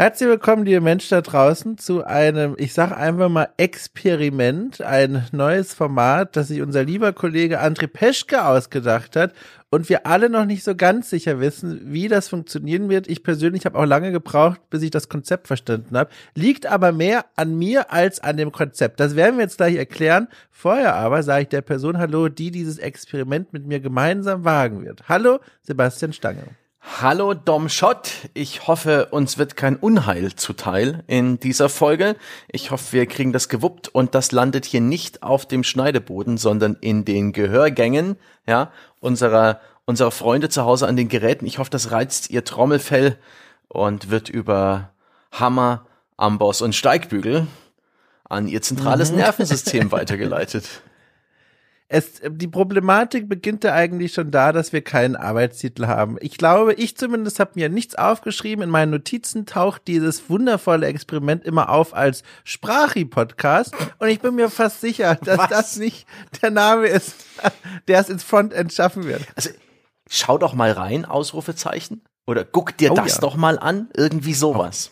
Herzlich willkommen, liebe Menschen da draußen, zu einem, ich sag einfach mal, Experiment, ein neues Format, das sich unser lieber Kollege André Peschke ausgedacht hat und wir alle noch nicht so ganz sicher wissen, wie das funktionieren wird. Ich persönlich habe auch lange gebraucht, bis ich das Konzept verstanden habe. Liegt aber mehr an mir als an dem Konzept. Das werden wir jetzt gleich erklären. Vorher aber sage ich der Person Hallo, die dieses Experiment mit mir gemeinsam wagen wird. Hallo, Sebastian Stange. Hallo Dom Schott, ich hoffe, uns wird kein Unheil zuteil in dieser Folge. Ich hoffe, wir kriegen das gewuppt und das landet hier nicht auf dem Schneideboden, sondern in den Gehörgängen, ja, unserer, unserer Freunde zu Hause an den Geräten. Ich hoffe, das reizt ihr Trommelfell und wird über Hammer, Amboss und Steigbügel an ihr zentrales mhm. Nervensystem weitergeleitet es, die Problematik beginnt ja eigentlich schon da, dass wir keinen Arbeitstitel haben. Ich glaube, ich zumindest habe mir nichts aufgeschrieben. In meinen Notizen taucht dieses wundervolle Experiment immer auf als Sprachi-Podcast. Und ich bin mir fast sicher, dass Was? das nicht der Name ist, der es ins Frontend schaffen wird. Also, schau doch mal rein, Ausrufezeichen. Oder guck dir oh, das ja. doch mal an. Irgendwie sowas.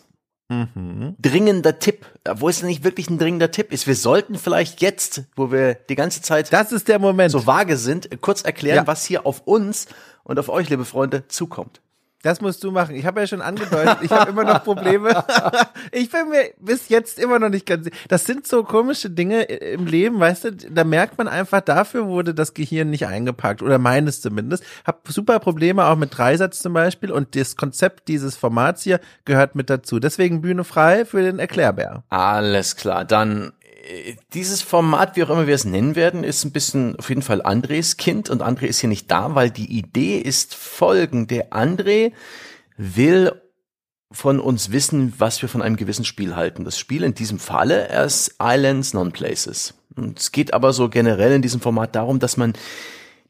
Mhm. Dringender Tipp, wo es nicht wirklich ein dringender Tipp ist. Wir sollten vielleicht jetzt, wo wir die ganze Zeit das ist der Moment so vage sind, kurz erklären, ja. was hier auf uns und auf euch, liebe Freunde, zukommt. Das musst du machen. Ich habe ja schon angedeutet, ich habe immer noch Probleme. ich bin mir bis jetzt immer noch nicht ganz sicher. Das sind so komische Dinge im Leben, weißt du, da merkt man einfach, dafür wurde das Gehirn nicht eingepackt oder meines zumindest. Hab super Probleme auch mit Dreisatz zum Beispiel und das Konzept dieses Formats hier gehört mit dazu. Deswegen Bühne frei für den Erklärbär. Alles klar, dann dieses Format, wie auch immer wir es nennen werden, ist ein bisschen auf jeden Fall Andres Kind und André ist hier nicht da, weil die Idee ist folgende. André will von uns wissen, was wir von einem gewissen Spiel halten. Das Spiel in diesem Falle ist Islands Non-Places. Und es geht aber so generell in diesem Format darum, dass man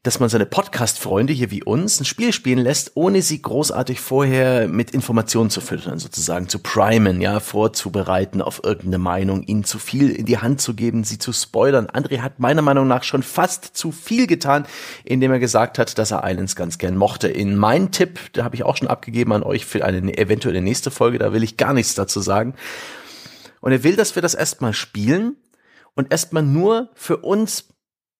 dass man seine Podcast-Freunde hier wie uns ein Spiel spielen lässt, ohne sie großartig vorher mit Informationen zu füttern, sozusagen zu primen, ja, vorzubereiten auf irgendeine Meinung, ihnen zu viel in die Hand zu geben, sie zu spoilern. André hat meiner Meinung nach schon fast zu viel getan, indem er gesagt hat, dass er Islands ganz gern mochte. In meinen Tipp, da habe ich auch schon abgegeben an euch für eine eventuelle nächste Folge, da will ich gar nichts dazu sagen. Und er will, dass wir das erstmal spielen und erstmal nur für uns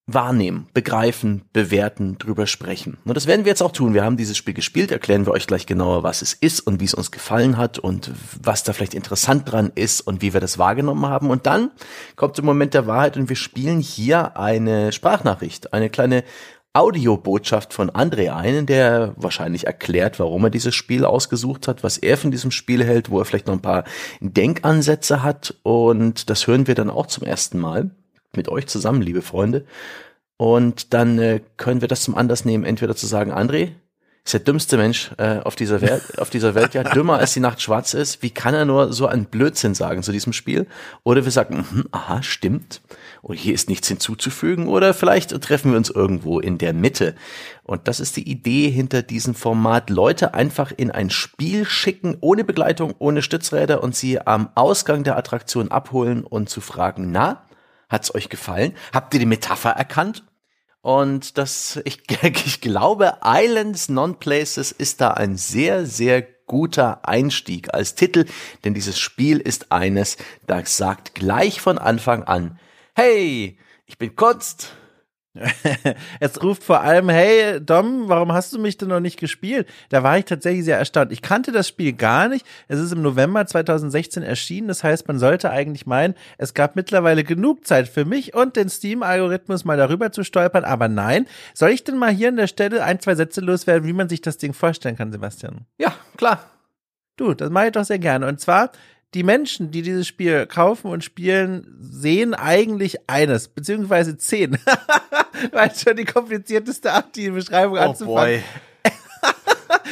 wahrnehmen, begreifen, bewerten, drüber sprechen. Und das werden wir jetzt auch tun. Wir haben dieses Spiel gespielt, erklären wir euch gleich genauer, was es ist und wie es uns gefallen hat und was da vielleicht interessant dran ist und wie wir das wahrgenommen haben. Und dann kommt der Moment der Wahrheit und wir spielen hier eine Sprachnachricht, eine kleine Audiobotschaft von André ein, der wahrscheinlich erklärt, warum er dieses Spiel ausgesucht hat, was er von diesem Spiel hält, wo er vielleicht noch ein paar Denkansätze hat und das hören wir dann auch zum ersten Mal mit euch zusammen, liebe Freunde. Und dann äh, können wir das zum Anlass nehmen, entweder zu sagen, André ist der dümmste Mensch äh, auf dieser Welt, auf dieser Welt, ja, dümmer als die Nacht schwarz ist. Wie kann er nur so einen Blödsinn sagen zu diesem Spiel? Oder wir sagen, mh, aha, stimmt. Und hier ist nichts hinzuzufügen. Oder vielleicht treffen wir uns irgendwo in der Mitte. Und das ist die Idee hinter diesem Format. Leute einfach in ein Spiel schicken, ohne Begleitung, ohne Stützräder und sie am Ausgang der Attraktion abholen und zu fragen, na, Hat's euch gefallen? Habt ihr die Metapher erkannt? Und das, ich, ich glaube, Islands Non-Places ist da ein sehr, sehr guter Einstieg als Titel, denn dieses Spiel ist eines, das sagt gleich von Anfang an, hey, ich bin Kunst, es ruft vor allem, hey Dom, warum hast du mich denn noch nicht gespielt? Da war ich tatsächlich sehr erstaunt. Ich kannte das Spiel gar nicht. Es ist im November 2016 erschienen. Das heißt, man sollte eigentlich meinen, es gab mittlerweile genug Zeit für mich und den Steam-Algorithmus mal darüber zu stolpern. Aber nein, soll ich denn mal hier an der Stelle ein, zwei Sätze loswerden, wie man sich das Ding vorstellen kann, Sebastian? Ja, klar. Du, das mache ich doch sehr gerne. Und zwar die Menschen, die dieses Spiel kaufen und spielen, sehen eigentlich eines, beziehungsweise zehn. Weil schon die komplizierteste Art, die Beschreibung oh anzufangen. Boy.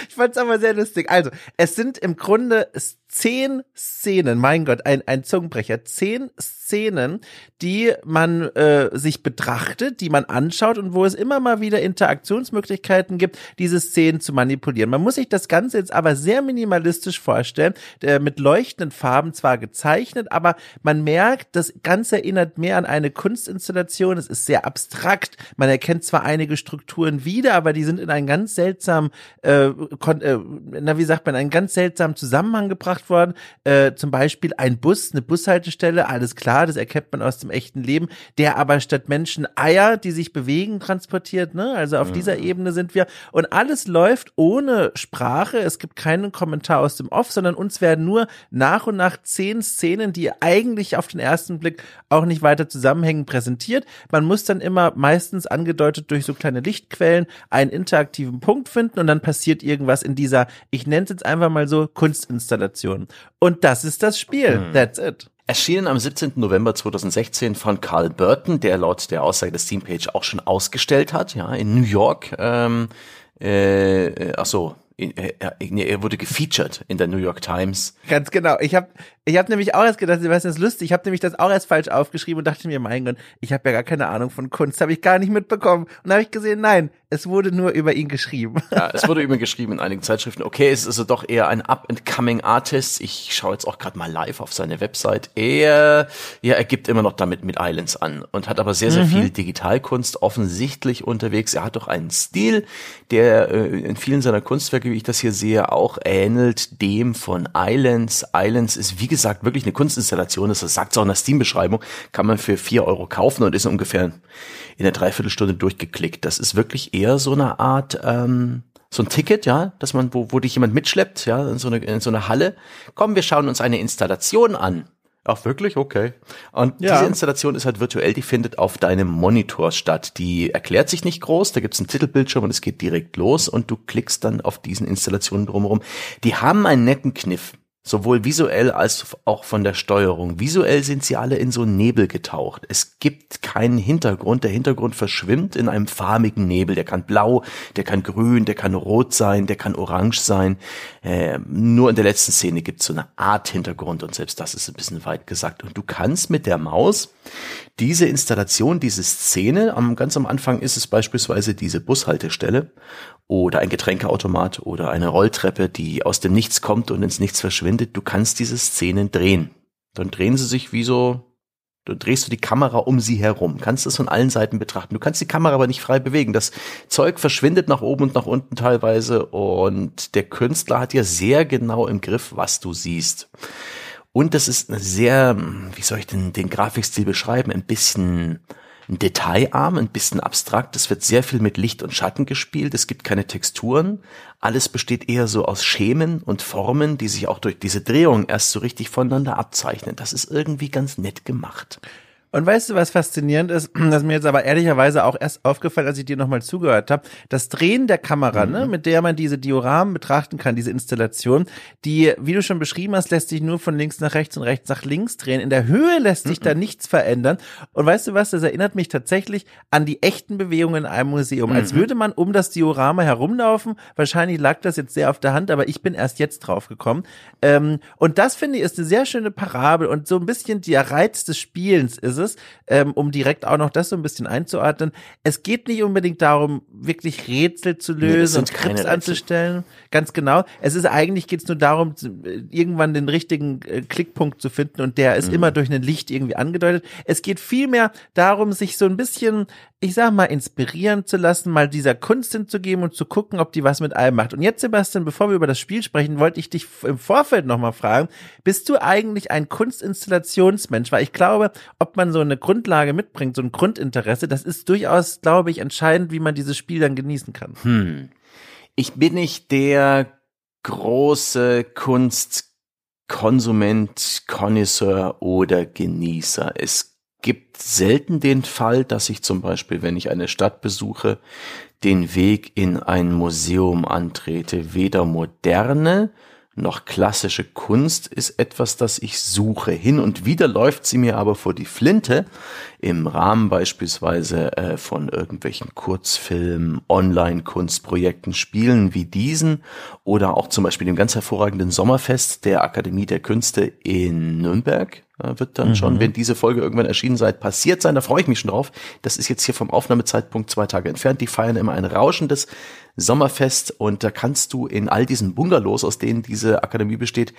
ich fand's aber sehr lustig. Also, es sind im Grunde zehn Szenen, mein Gott, ein, ein Zungenbrecher, zehn Szenen, die man äh, sich betrachtet, die man anschaut und wo es immer mal wieder Interaktionsmöglichkeiten gibt, diese Szenen zu manipulieren. Man muss sich das Ganze jetzt aber sehr minimalistisch vorstellen, äh, mit leuchtenden Farben zwar gezeichnet, aber man merkt, das Ganze erinnert mehr an eine Kunstinstallation. Es ist sehr abstrakt. Man erkennt zwar einige Strukturen wieder, aber die sind in einen ganz seltsamen, äh, äh, na wie sagt man, einen ganz seltsamen Zusammenhang gebracht gemacht worden. Äh, zum Beispiel ein Bus, eine Bushaltestelle, alles klar, das erkennt man aus dem echten Leben, der aber statt Menschen Eier, die sich bewegen, transportiert. Ne? Also auf mhm. dieser Ebene sind wir. Und alles läuft ohne Sprache. Es gibt keinen Kommentar aus dem Off, sondern uns werden nur nach und nach zehn Szenen, die eigentlich auf den ersten Blick auch nicht weiter zusammenhängen, präsentiert. Man muss dann immer meistens angedeutet durch so kleine Lichtquellen einen interaktiven Punkt finden und dann passiert irgendwas in dieser, ich nenne es jetzt einfach mal so, Kunstinstallation. Und das ist das Spiel. Hm. That's it. Erschienen am 17. November 2016 von Carl Burton, der laut der Aussage des Steampage auch schon ausgestellt hat, ja, in New York. Ähm, äh, ach so, er, er wurde gefeatured in der New York Times. Ganz genau. Ich habe ich hab nämlich auch erst gedacht, was ist lustig? Ich habe nämlich das auch erst falsch aufgeschrieben und dachte mir, mein Gott, ich habe ja gar keine Ahnung von Kunst, habe ich gar nicht mitbekommen. Und habe ich gesehen, nein, es wurde nur über ihn geschrieben. Ja, es wurde über ihn geschrieben in einigen Zeitschriften. Okay, es ist also doch eher ein up-and-coming Artist. Ich schaue jetzt auch gerade mal live auf seine Website. Er, ja, er gibt immer noch damit mit Islands an und hat aber sehr, sehr mhm. viel Digitalkunst offensichtlich unterwegs. Er hat doch einen Stil, der äh, in vielen seiner Kunstwerke, wie ich das hier sehe, auch ähnelt dem von Islands. Islands ist, wie gesagt, wirklich eine Kunstinstallation. Das sagt es auch in der Steam-Beschreibung. Kann man für vier Euro kaufen und ist ungefähr in der Dreiviertelstunde durchgeklickt. Das ist wirklich eher so eine Art, ähm, so ein Ticket, ja, dass man, wo, wo dich jemand mitschleppt, ja, in so eine, in so eine Halle. Komm, wir schauen uns eine Installation an. Ach, wirklich? Okay. Und ja. diese Installation ist halt virtuell, die findet auf deinem Monitor statt. Die erklärt sich nicht groß, da gibt's einen Titelbildschirm und es geht direkt los und du klickst dann auf diesen Installationen drumherum. Die haben einen netten Kniff sowohl visuell als auch von der Steuerung. Visuell sind sie alle in so Nebel getaucht. Es gibt keinen Hintergrund. Der Hintergrund verschwimmt in einem farbigen Nebel. Der kann blau, der kann grün, der kann rot sein, der kann orange sein. Äh, nur in der letzten Szene gibt es so eine Art Hintergrund und selbst das ist ein bisschen weit gesagt. Und du kannst mit der Maus diese Installation, diese Szene, am, ganz am Anfang ist es beispielsweise diese Bushaltestelle oder ein Getränkeautomat oder eine Rolltreppe, die aus dem Nichts kommt und ins Nichts verschwindet. Du kannst diese Szenen drehen. Dann drehen sie sich wie so, du drehst du die Kamera um sie herum, kannst es von allen Seiten betrachten. Du kannst die Kamera aber nicht frei bewegen. Das Zeug verschwindet nach oben und nach unten teilweise und der Künstler hat ja sehr genau im Griff, was du siehst. Und das ist eine sehr, wie soll ich denn den Grafikstil beschreiben, ein bisschen detailarm, ein bisschen abstrakt. Es wird sehr viel mit Licht und Schatten gespielt. Es gibt keine Texturen. Alles besteht eher so aus Schemen und Formen, die sich auch durch diese Drehung erst so richtig voneinander abzeichnen. Das ist irgendwie ganz nett gemacht. Und weißt du, was faszinierend ist, das mir jetzt aber ehrlicherweise auch erst aufgefallen, als ich dir nochmal zugehört habe, das Drehen der Kamera, ne, mhm. ne, mit der man diese Dioramen betrachten kann, diese Installation, die, wie du schon beschrieben hast, lässt sich nur von links nach rechts und rechts nach links drehen. In der Höhe lässt sich mhm. da nichts verändern. Und weißt du was, das erinnert mich tatsächlich an die echten Bewegungen in einem Museum, mhm. als würde man um das Diorama herumlaufen. Wahrscheinlich lag das jetzt sehr auf der Hand, aber ich bin erst jetzt drauf gekommen. Ähm, und das finde ich ist eine sehr schöne Parabel und so ein bisschen der Reiz des Spielens ist es, ist, ähm, um direkt auch noch das so ein bisschen einzuordnen. Es geht nicht unbedingt darum, wirklich Rätsel zu lösen nee, und Skripts anzustellen. Ganz genau. Es ist eigentlich geht es nur darum, irgendwann den richtigen äh, Klickpunkt zu finden und der ist mhm. immer durch ein Licht irgendwie angedeutet. Es geht vielmehr darum, sich so ein bisschen ich sag mal, inspirieren zu lassen, mal dieser Kunst hinzugeben und zu gucken, ob die was mit allem macht. Und jetzt, Sebastian, bevor wir über das Spiel sprechen, wollte ich dich im Vorfeld nochmal fragen, bist du eigentlich ein Kunstinstallationsmensch? Weil ich glaube, ob man so eine Grundlage mitbringt, so ein Grundinteresse, das ist durchaus, glaube ich, entscheidend, wie man dieses Spiel dann genießen kann. Hm. Ich bin nicht der große Kunstkonsument, Connoisseur oder Genießer. Es gibt selten den Fall, dass ich zum Beispiel, wenn ich eine Stadt besuche, den Weg in ein Museum antrete. Weder moderne noch klassische Kunst ist etwas, das ich suche. Hin und wieder läuft sie mir aber vor die Flinte, im Rahmen beispielsweise äh, von irgendwelchen Kurzfilmen, Online-Kunstprojekten, Spielen wie diesen oder auch zum Beispiel dem ganz hervorragenden Sommerfest der Akademie der Künste in Nürnberg. Äh, wird dann mhm. schon, wenn diese Folge irgendwann erschienen seid, passiert sein. Da freue ich mich schon drauf. Das ist jetzt hier vom Aufnahmezeitpunkt zwei Tage entfernt. Die feiern immer ein rauschendes Sommerfest und da kannst du in all diesen Bungalows, aus denen diese Akademie besteht,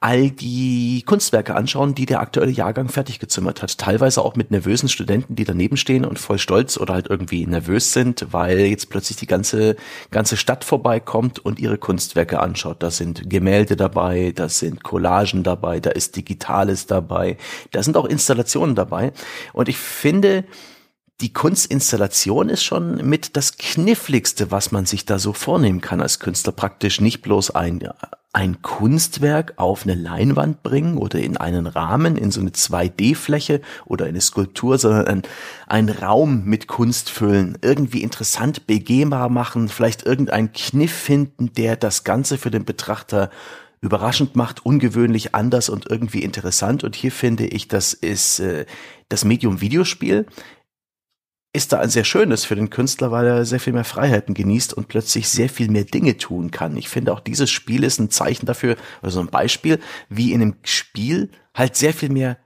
all die Kunstwerke anschauen, die der aktuelle Jahrgang fertig gezimmert hat. Teilweise auch mit nervösen Studenten, die daneben stehen und voll stolz oder halt irgendwie nervös sind, weil jetzt plötzlich die ganze, ganze Stadt vorbeikommt und ihre Kunstwerke anschaut. Da sind Gemälde dabei, da sind Collagen dabei, da ist Digitales dabei, da sind auch Installationen dabei. Und ich finde, die Kunstinstallation ist schon mit das kniffligste, was man sich da so vornehmen kann als Künstler. Praktisch nicht bloß ein, ein Kunstwerk auf eine Leinwand bringen oder in einen Rahmen, in so eine 2D-Fläche oder eine Skulptur, sondern ein, ein Raum mit Kunst füllen, irgendwie interessant begehbar machen, vielleicht irgendeinen Kniff finden, der das Ganze für den Betrachter überraschend macht, ungewöhnlich, anders und irgendwie interessant. Und hier finde ich, das ist äh, das Medium Videospiel ist da ein sehr schönes für den Künstler, weil er sehr viel mehr Freiheiten genießt und plötzlich sehr viel mehr Dinge tun kann. Ich finde auch dieses Spiel ist ein Zeichen dafür, also ein Beispiel, wie in einem Spiel halt sehr viel mehr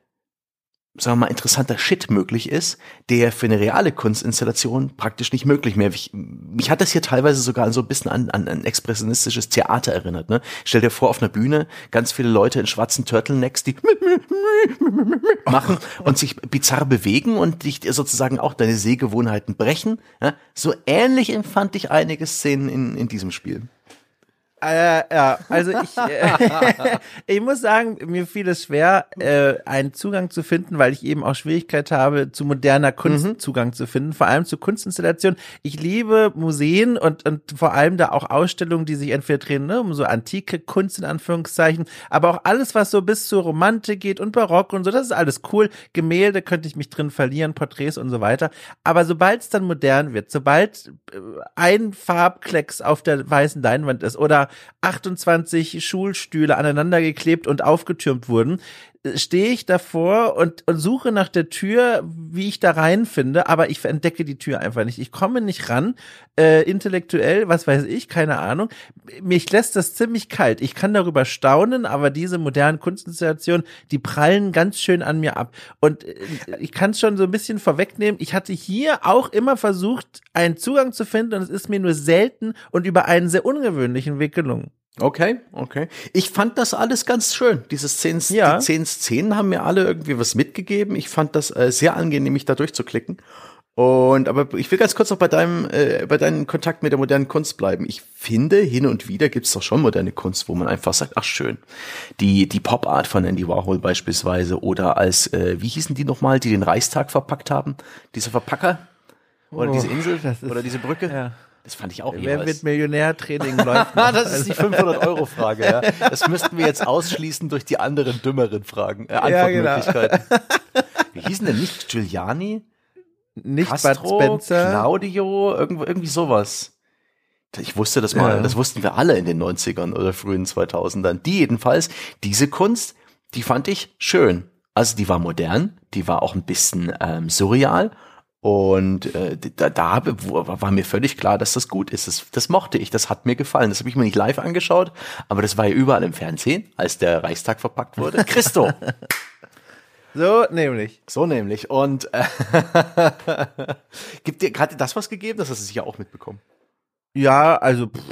sagen wir mal, interessanter Shit möglich ist, der für eine reale Kunstinstallation praktisch nicht möglich mehr. Ich, mich hat das hier teilweise sogar so ein bisschen an, an ein expressionistisches Theater erinnert. Ne? Stell dir vor, auf einer Bühne ganz viele Leute in schwarzen Turtlenecks, die machen und sich bizarr bewegen und dich sozusagen auch deine Sehgewohnheiten brechen. Ja? So ähnlich empfand ich einige Szenen in, in diesem Spiel. Äh, ja, also ich, äh, ich muss sagen, mir fiel es schwer, äh, einen Zugang zu finden, weil ich eben auch Schwierigkeit habe, zu moderner Kunst mhm. Zugang zu finden, vor allem zu Kunstinstallationen. Ich liebe Museen und, und vor allem da auch Ausstellungen, die sich entweder drehen, ne, um so antike Kunst in Anführungszeichen, aber auch alles, was so bis zur Romantik geht und Barock und so, das ist alles cool. Gemälde könnte ich mich drin verlieren, Porträts und so weiter. Aber sobald es dann modern wird, sobald äh, ein Farbklecks auf der weißen Leinwand ist oder 28 Schulstühle aneinander geklebt und aufgetürmt wurden, stehe ich davor und, und suche nach der Tür, wie ich da reinfinde, aber ich entdecke die Tür einfach nicht. Ich komme nicht ran, äh, intellektuell, was weiß ich, keine Ahnung. Mich lässt das ziemlich kalt. Ich kann darüber staunen, aber diese modernen Kunstinstallationen, die prallen ganz schön an mir ab. Und äh, ich kann es schon so ein bisschen vorwegnehmen. Ich hatte hier auch immer versucht, einen Zugang zu finden und es ist mir nur selten und über einen sehr ungewöhnlichen Weg gelungen. Okay, okay. Ich fand das alles ganz schön. Diese zehn, ja. die zehn Szenen haben mir alle irgendwie was mitgegeben. Ich fand das äh, sehr angenehm, mich da durchzuklicken. Und aber ich will ganz kurz noch bei deinem äh, bei deinem Kontakt mit der modernen Kunst bleiben. Ich finde hin und wieder gibt es doch schon moderne Kunst, wo man einfach sagt, ach schön, die die Pop Art von Andy Warhol beispielsweise oder als äh, wie hießen die nochmal, die den Reichstag verpackt haben, diese Verpacker oder oh, diese Insel oder diese Brücke. Ja. Das fand ich auch Wer jeweils. wird Millionär-Training läuft Das ist die 500-Euro-Frage. Ja. Das müssten wir jetzt ausschließen durch die anderen dümmeren Fragen, äh, Antwortmöglichkeiten. Ja, genau. Wie hießen denn nicht Giuliani? Nicht Castro, Bud Spencer. Claudio, irgendwo, irgendwie sowas. Ich wusste das mal, ja. das wussten wir alle in den 90ern oder frühen 2000ern. Die jedenfalls, diese Kunst, die fand ich schön. Also die war modern, die war auch ein bisschen ähm, surreal und äh, da, da war mir völlig klar, dass das gut ist. Das, das mochte ich, das hat mir gefallen. Das habe ich mir nicht live angeschaut, aber das war ja überall im Fernsehen, als der Reichstag verpackt wurde. Christo. So nämlich. So nämlich. Und äh, gibt dir gerade das was gegeben? Das hast du sicher auch mitbekommen. Ja, also pff,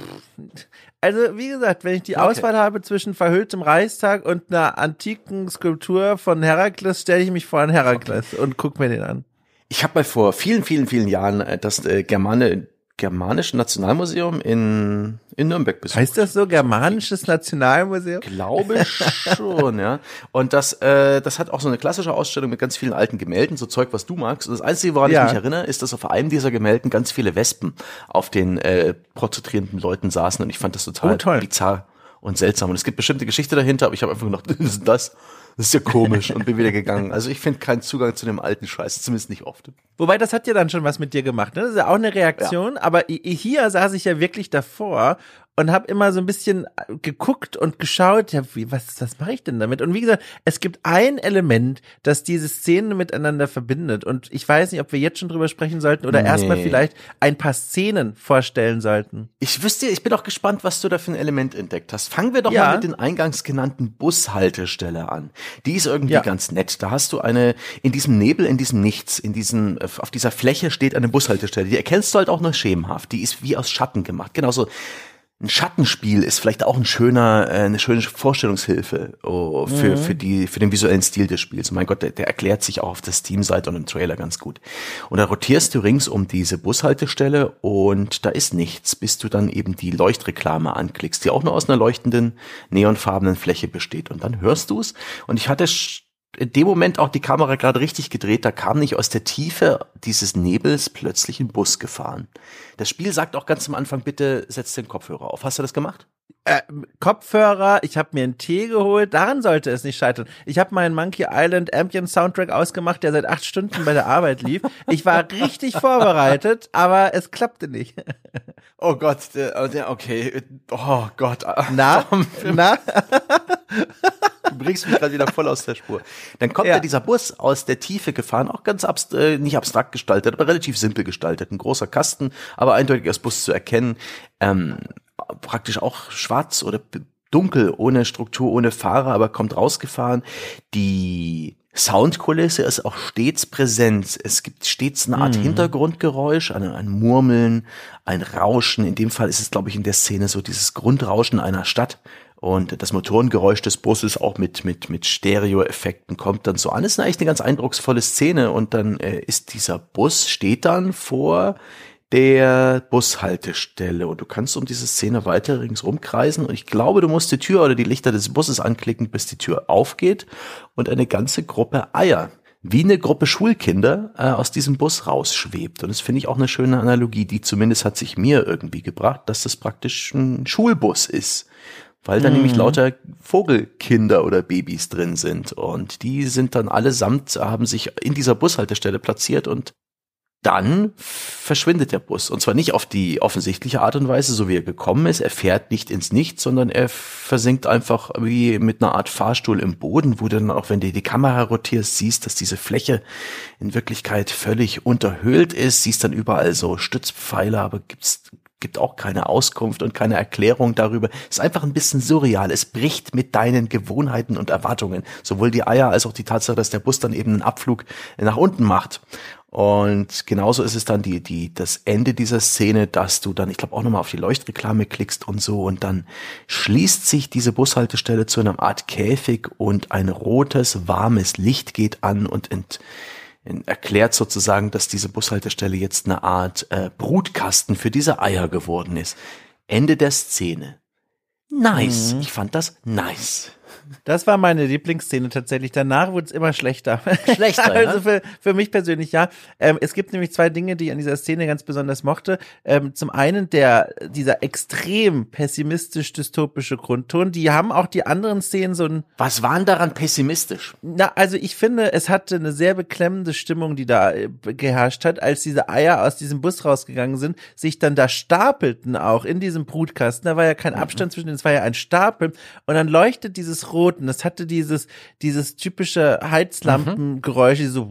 also wie gesagt, wenn ich die okay. Auswahl habe zwischen verhülltem Reichstag und einer antiken Skulptur von Herakles, stelle ich mich vor an Herakles okay. und guck mir den an. Ich habe mal vor vielen, vielen, vielen Jahren äh, das äh, Germane, Germanische Nationalmuseum in, in Nürnberg besucht. Heißt das so, Germanisches Nationalmuseum? Glaube schon, ja. Und das, äh, das hat auch so eine klassische Ausstellung mit ganz vielen alten Gemälden, so Zeug, was du magst. Und das Einzige, woran ja. ich mich erinnere, ist, dass auf einem dieser Gemälden ganz viele Wespen auf den äh, porträtierenden Leuten saßen. Und ich fand das total oh, bizarr und seltsam. Und es gibt bestimmte Geschichte dahinter, aber ich habe einfach gedacht, das ist das. Das ist ja komisch und bin wieder gegangen. Also ich finde keinen Zugang zu dem alten Scheiß, zumindest nicht oft. Wobei, das hat ja dann schon was mit dir gemacht. Ne? Das ist ja auch eine Reaktion, ja. aber hier saß ich ja wirklich davor und habe immer so ein bisschen äh, geguckt und geschaut, ja, wie, was, was mache ich denn damit? Und wie gesagt, es gibt ein Element, das diese Szenen miteinander verbindet. Und ich weiß nicht, ob wir jetzt schon drüber sprechen sollten oder nee. erstmal vielleicht ein paar Szenen vorstellen sollten. Ich wüsste, ich bin auch gespannt, was du da für ein Element entdeckt hast. Fangen wir doch ja. mal mit den eingangs genannten Bushaltestelle an. Die ist irgendwie ja. ganz nett. Da hast du eine, in diesem Nebel, in diesem Nichts, in diesem, auf dieser Fläche steht eine Bushaltestelle. Die erkennst du halt auch nur schemenhaft. Die ist wie aus Schatten gemacht. Genauso ein Schattenspiel ist vielleicht auch ein schöner, äh, eine schöne Vorstellungshilfe oh, für, mhm. für, die, für den visuellen Stil des Spiels. Und mein Gott, der, der erklärt sich auch auf der Steam-Seite und im Trailer ganz gut. Und da rotierst du rings um diese Bushaltestelle und da ist nichts, bis du dann eben die Leuchtreklame anklickst, die auch nur aus einer leuchtenden, neonfarbenen Fläche besteht. Und dann hörst du es. Und ich hatte in dem Moment auch die Kamera gerade richtig gedreht, da kam nicht aus der Tiefe dieses Nebels plötzlich ein Bus gefahren. Das Spiel sagt auch ganz am Anfang, bitte setz den Kopfhörer auf. Hast du das gemacht? Äh, Kopfhörer, ich habe mir einen Tee geholt, daran sollte es nicht scheitern. Ich habe meinen Monkey Island Ambient Soundtrack ausgemacht, der seit acht Stunden bei der Arbeit lief. Ich war richtig vorbereitet, aber es klappte nicht. Oh Gott, okay, oh Gott. Na, na? Du bringst mich gerade wieder voll aus der Spur. Dann kommt ja. ja dieser Bus aus der Tiefe gefahren, auch ganz abst äh, nicht abstrakt gestaltet, aber relativ simpel gestaltet. Ein großer Kasten, aber eindeutig als Bus zu erkennen. Ähm, praktisch auch schwarz oder dunkel, ohne Struktur, ohne Fahrer, aber kommt rausgefahren. Die Soundkulisse ist auch stets präsent. Es gibt stets eine Art mhm. Hintergrundgeräusch, ein, ein, Murmeln, ein Rauschen. In dem Fall ist es, glaube ich, in der Szene so dieses Grundrauschen einer Stadt, und das Motorengeräusch des Busses auch mit, mit, mit Stereo-Effekten kommt dann so an. Das ist eigentlich eine ganz eindrucksvolle Szene. Und dann äh, ist dieser Bus, steht dann vor der Bushaltestelle und du kannst um diese Szene weiter ringsrum kreisen und ich glaube, du musst die Tür oder die Lichter des Busses anklicken, bis die Tür aufgeht und eine ganze Gruppe Eier wie eine Gruppe Schulkinder äh, aus diesem Bus rausschwebt. Und das finde ich auch eine schöne Analogie, die zumindest hat sich mir irgendwie gebracht, dass das praktisch ein Schulbus ist weil da mhm. nämlich lauter Vogelkinder oder Babys drin sind. Und die sind dann allesamt, haben sich in dieser Bushaltestelle platziert und dann verschwindet der Bus. Und zwar nicht auf die offensichtliche Art und Weise, so wie er gekommen ist. Er fährt nicht ins Nichts, sondern er versinkt einfach wie mit einer Art Fahrstuhl im Boden, wo du dann auch, wenn du die Kamera rotierst, siehst, dass diese Fläche in Wirklichkeit völlig unterhöhlt ist. Siehst dann überall so Stützpfeiler, aber gibt's gibt auch keine Auskunft und keine Erklärung darüber. Es ist einfach ein bisschen surreal. Es bricht mit deinen Gewohnheiten und Erwartungen. Sowohl die Eier als auch die Tatsache, dass der Bus dann eben einen Abflug nach unten macht. Und genauso ist es dann die, die, das Ende dieser Szene, dass du dann, ich glaube, auch nochmal auf die Leuchtreklame klickst und so und dann schließt sich diese Bushaltestelle zu einer Art Käfig und ein rotes, warmes Licht geht an und ent, erklärt sozusagen, dass diese Bushaltestelle jetzt eine Art äh, Brutkasten für diese Eier geworden ist. Ende der Szene. Nice. Mhm. Ich fand das nice. Das war meine Lieblingsszene tatsächlich. Danach wurde es immer schlechter. Schlechter. also ja? für, für mich persönlich ja. Ähm, es gibt nämlich zwei Dinge, die ich an dieser Szene ganz besonders mochte. Ähm, zum einen der dieser extrem pessimistisch-dystopische Grundton. Die haben auch die anderen Szenen so ein. Was waren daran pessimistisch? Na, also ich finde, es hatte eine sehr beklemmende Stimmung, die da äh, geherrscht hat, als diese Eier aus diesem Bus rausgegangen sind, sich dann da stapelten auch in diesem Brutkasten. Da war ja kein mhm. Abstand zwischen, es war ja ein Stapel. Und dann leuchtet dieses roten. Das hatte dieses, dieses typische Heizlampengeräusch, mhm. so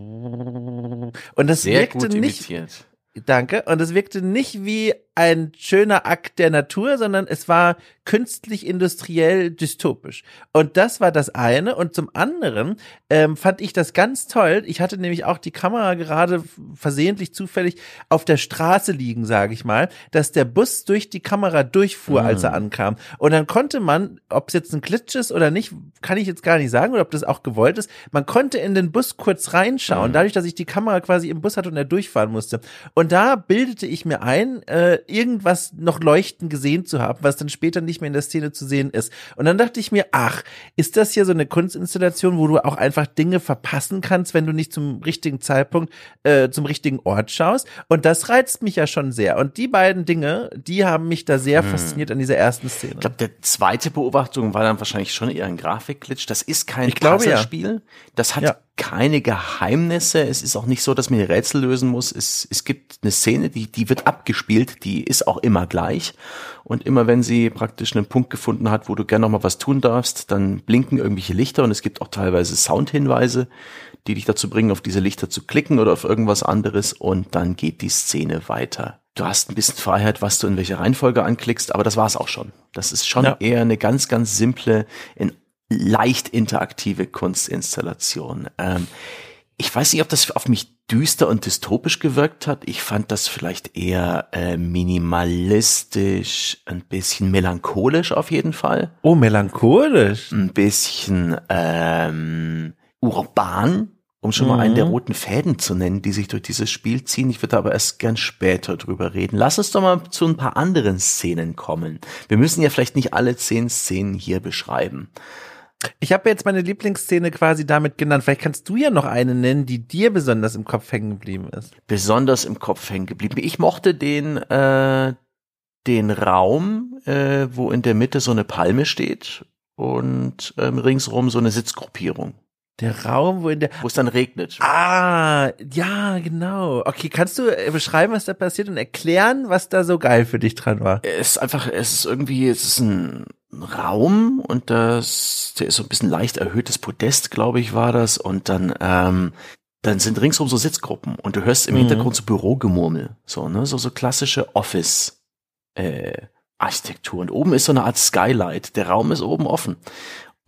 und das Sehr wirkte nicht. Imitiert. Danke. Und es wirkte nicht wie ein schöner Akt der Natur, sondern es war künstlich industriell dystopisch. Und das war das eine. Und zum anderen ähm, fand ich das ganz toll. Ich hatte nämlich auch die Kamera gerade versehentlich zufällig auf der Straße liegen, sage ich mal, dass der Bus durch die Kamera durchfuhr, mhm. als er ankam. Und dann konnte man, ob es jetzt ein Glitch ist oder nicht, kann ich jetzt gar nicht sagen, oder ob das auch gewollt ist, man konnte in den Bus kurz reinschauen, mhm. dadurch, dass ich die Kamera quasi im Bus hatte und er durchfahren musste. Und da bildete ich mir ein, äh, irgendwas noch leuchten gesehen zu haben, was dann später nicht mehr in der Szene zu sehen ist. Und dann dachte ich mir, ach, ist das hier so eine Kunstinstallation, wo du auch einfach Dinge verpassen kannst, wenn du nicht zum richtigen Zeitpunkt äh, zum richtigen Ort schaust? Und das reizt mich ja schon sehr. Und die beiden Dinge, die haben mich da sehr hm. fasziniert an dieser ersten Szene. Ich glaube, der zweite Beobachtung war dann wahrscheinlich schon eher ein Grafikglitch. Das ist kein Puzzlespiel. Ja. Das hat ja keine Geheimnisse. Es ist auch nicht so, dass man Rätsel lösen muss. Es, es gibt eine Szene, die, die wird abgespielt, die ist auch immer gleich. Und immer wenn sie praktisch einen Punkt gefunden hat, wo du gerne noch mal was tun darfst, dann blinken irgendwelche Lichter und es gibt auch teilweise Soundhinweise, die dich dazu bringen, auf diese Lichter zu klicken oder auf irgendwas anderes und dann geht die Szene weiter. Du hast ein bisschen Freiheit, was du in welcher Reihenfolge anklickst, aber das war's auch schon. Das ist schon ja. eher eine ganz, ganz simple, in leicht interaktive Kunstinstallation. Ähm, ich weiß nicht, ob das auf mich düster und dystopisch gewirkt hat. Ich fand das vielleicht eher äh, minimalistisch, ein bisschen melancholisch auf jeden Fall. Oh, melancholisch. Ein bisschen ähm, urban, um schon mal einen der Mhm. roten Fäden zu nennen, die sich durch dieses Spiel ziehen. Ich würde aber erst gern später drüber reden. Lass uns doch mal zu ein paar anderen Szenen kommen. Wir müssen ja vielleicht nicht alle zehn Szenen hier beschreiben. Ich habe jetzt meine Lieblingsszene quasi damit genannt. Vielleicht kannst du ja noch eine nennen, die dir besonders im Kopf hängen geblieben ist. besonders im Kopf hängen geblieben. Ich mochte den, äh, den Raum, äh, wo in der Mitte so eine Palme steht und ähm, ringsrum so eine Sitzgruppierung, Der Raum, wo in der wo es dann regnet. Ah, ja, genau. Okay, kannst du äh, beschreiben, was da passiert und erklären, was da so geil für dich dran war? Es ist einfach, es ist irgendwie, es ist ein Raum und das, der ist so ein bisschen leicht erhöhtes Podest, glaube ich, war das. Und dann, ähm, dann sind ringsum so Sitzgruppen und du hörst im Mhm. Hintergrund so Bürogemurmel, so, ne, so, so klassische Office, äh, Architektur. Und oben ist so eine Art Skylight. Der Raum ist oben offen.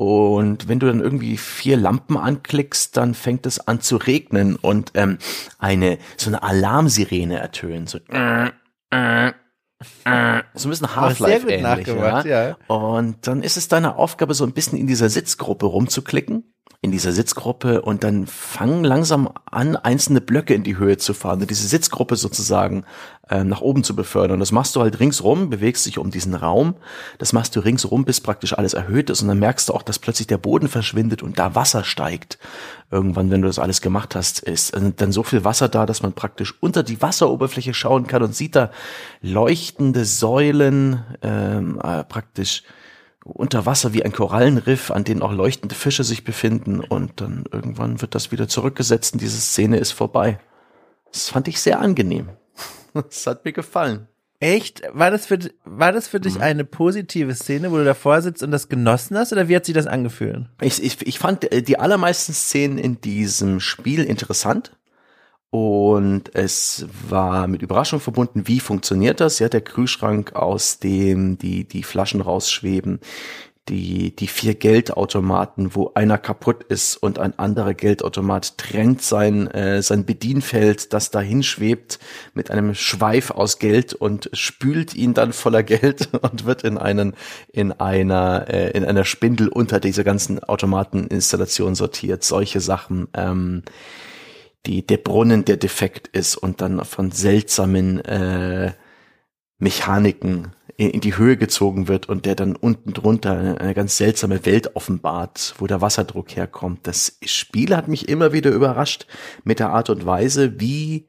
Und wenn du dann irgendwie vier Lampen anklickst, dann fängt es an zu regnen und ähm, eine so eine Alarmsirene ertönt. So, äh, äh, äh, so ein bisschen Half-Life ähnlich. ja? ja. Und dann ist es deine Aufgabe, so ein bisschen in dieser Sitzgruppe rumzuklicken, in dieser Sitzgruppe und dann fangen langsam an, einzelne Blöcke in die Höhe zu fahren und diese Sitzgruppe sozusagen ähm, nach oben zu befördern. Das machst du halt ringsrum, bewegst dich um diesen Raum. Das machst du ringsrum, bis praktisch alles erhöht ist und dann merkst du auch, dass plötzlich der Boden verschwindet und da Wasser steigt. Irgendwann, wenn du das alles gemacht hast, ist äh, dann so viel Wasser da, dass man praktisch unter die Wasseroberfläche schauen kann und sieht da leuchtende Säulen, ähm, äh, praktisch unter Wasser wie ein Korallenriff, an denen auch leuchtende Fische sich befinden und dann irgendwann wird das wieder zurückgesetzt und diese Szene ist vorbei. Das fand ich sehr angenehm. Das hat mir gefallen. Echt? War das für, war das für dich Mhm. eine positive Szene, wo du davor sitzt und das genossen hast, oder wie hat sich das angefühlt? Ich, ich, ich fand äh, die allermeisten Szenen in diesem Spiel interessant. Und es war mit Überraschung verbunden, wie funktioniert das? Ja, der Kühlschrank, aus dem die, die Flaschen rausschweben, die, die vier Geldautomaten, wo einer kaputt ist und ein anderer Geldautomat trennt sein, äh, sein Bedienfeld, das dahin schwebt, mit einem Schweif aus Geld und spült ihn dann voller Geld und wird in einen, in einer, äh, in einer Spindel unter dieser ganzen Automateninstallation sortiert. Solche Sachen, ähm, die, der Brunnen, der defekt ist und dann von seltsamen äh, Mechaniken in, in die Höhe gezogen wird und der dann unten drunter eine, eine ganz seltsame Welt offenbart, wo der Wasserdruck herkommt. Das Spiel hat mich immer wieder überrascht mit der Art und Weise, wie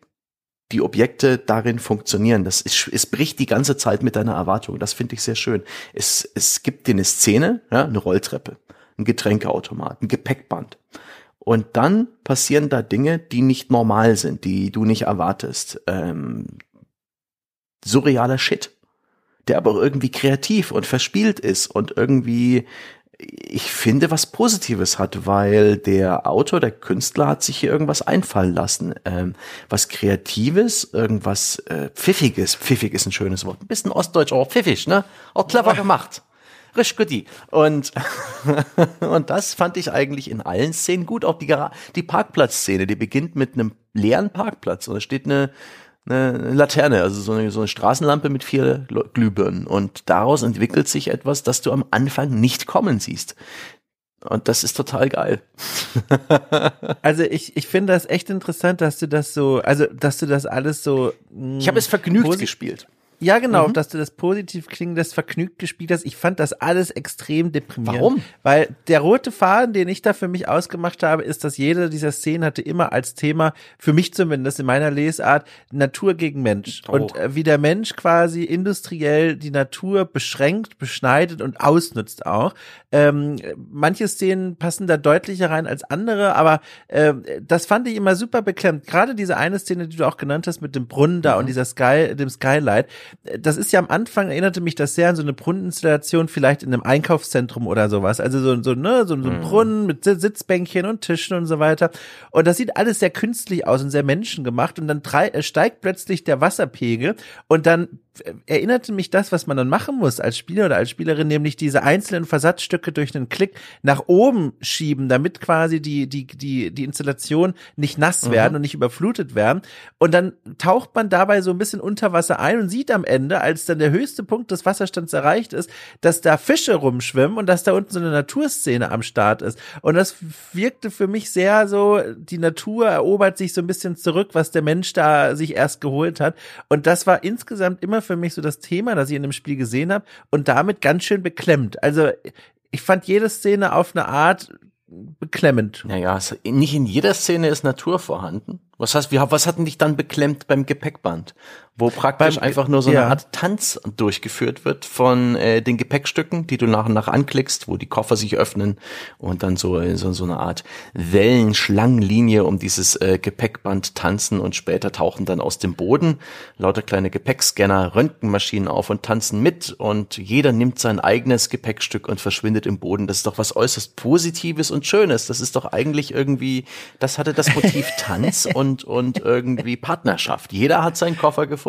die Objekte darin funktionieren. Das ist, es bricht die ganze Zeit mit deiner Erwartung. Das finde ich sehr schön. Es, es gibt dir eine Szene, ja, eine Rolltreppe, ein Getränkeautomat, ein Gepäckband. Und dann passieren da Dinge, die nicht normal sind, die du nicht erwartest. Ähm, surrealer Shit, der aber irgendwie kreativ und verspielt ist und irgendwie, ich finde, was Positives hat, weil der Autor, der Künstler hat sich hier irgendwas einfallen lassen. Ähm, was Kreatives, irgendwas äh, Pfiffiges. Pfiffig ist ein schönes Wort. Ein bisschen ostdeutsch, aber pfiffig, ne? Auch clever gemacht. Risch. Und, und das fand ich eigentlich in allen Szenen gut. Auch die, Gara- die Parkplatzszene, die beginnt mit einem leeren Parkplatz und da steht eine, eine Laterne, also so eine, so eine Straßenlampe mit vier Glühbirnen. Und daraus entwickelt sich etwas, das du am Anfang nicht kommen siehst. Und das ist total geil. Also ich, ich finde das echt interessant, dass du das so, also dass du das alles so. mh, Ich habe es vergnügt Posi- gespielt. Ja, genau, Mhm. dass du das positiv klingendes vergnügt gespielt hast. Ich fand das alles extrem deprimierend. Warum? Weil der rote Faden, den ich da für mich ausgemacht habe, ist, dass jede dieser Szenen hatte immer als Thema, für mich zumindest in meiner Lesart, Natur gegen Mensch. Oh. Und äh, wie der Mensch quasi industriell die Natur beschränkt, beschneidet und ausnutzt auch. Ähm, manche Szenen passen da deutlicher rein als andere, aber äh, das fand ich immer super beklemmt. Gerade diese eine Szene, die du auch genannt hast mit dem Brunnen da und dieser Sky, dem Skylight, das ist ja am Anfang, erinnerte mich das sehr an so eine Brunneninstallation, vielleicht in einem Einkaufszentrum oder sowas. Also so, so, ne, so, so ein mhm. Brunnen mit Sitzbänkchen und Tischen und so weiter. Und das sieht alles sehr künstlich aus und sehr menschengemacht. Und dann äh, steigt plötzlich der Wasserpegel und dann erinnerte mich das, was man dann machen muss als Spieler oder als Spielerin, nämlich diese einzelnen Versatzstücke durch einen Klick nach oben schieben, damit quasi die, die, die, die Installation nicht nass mhm. werden mhm. und nicht überflutet werden. Und dann taucht man dabei so ein bisschen unter Wasser ein und sieht am Ende, als dann der höchste Punkt des Wasserstands erreicht ist, dass da Fische rumschwimmen und dass da unten so eine Naturszene am Start ist. Und das wirkte für mich sehr so, die Natur erobert sich so ein bisschen zurück, was der Mensch da sich erst geholt hat. Und das war insgesamt immer für mich so das Thema, das ich in dem Spiel gesehen habe und damit ganz schön beklemmt. Also ich fand jede Szene auf eine Art beklemmend. Naja, nicht in jeder Szene ist Natur vorhanden. Was heißt, was hat denn dich dann beklemmt beim Gepäckband? Wo praktisch beim, einfach nur so ja. eine Art Tanz durchgeführt wird von äh, den Gepäckstücken, die du nach und nach anklickst, wo die Koffer sich öffnen und dann so, so, so eine Art Wellenschlangenlinie um dieses äh, Gepäckband tanzen und später tauchen dann aus dem Boden lauter kleine Gepäckscanner, Röntgenmaschinen auf und tanzen mit und jeder nimmt sein eigenes Gepäckstück und verschwindet im Boden. Das ist doch was äußerst Positives und Schönes. Das ist doch eigentlich irgendwie, das hatte das Motiv Tanz und, und irgendwie Partnerschaft. Jeder hat seinen Koffer gefunden.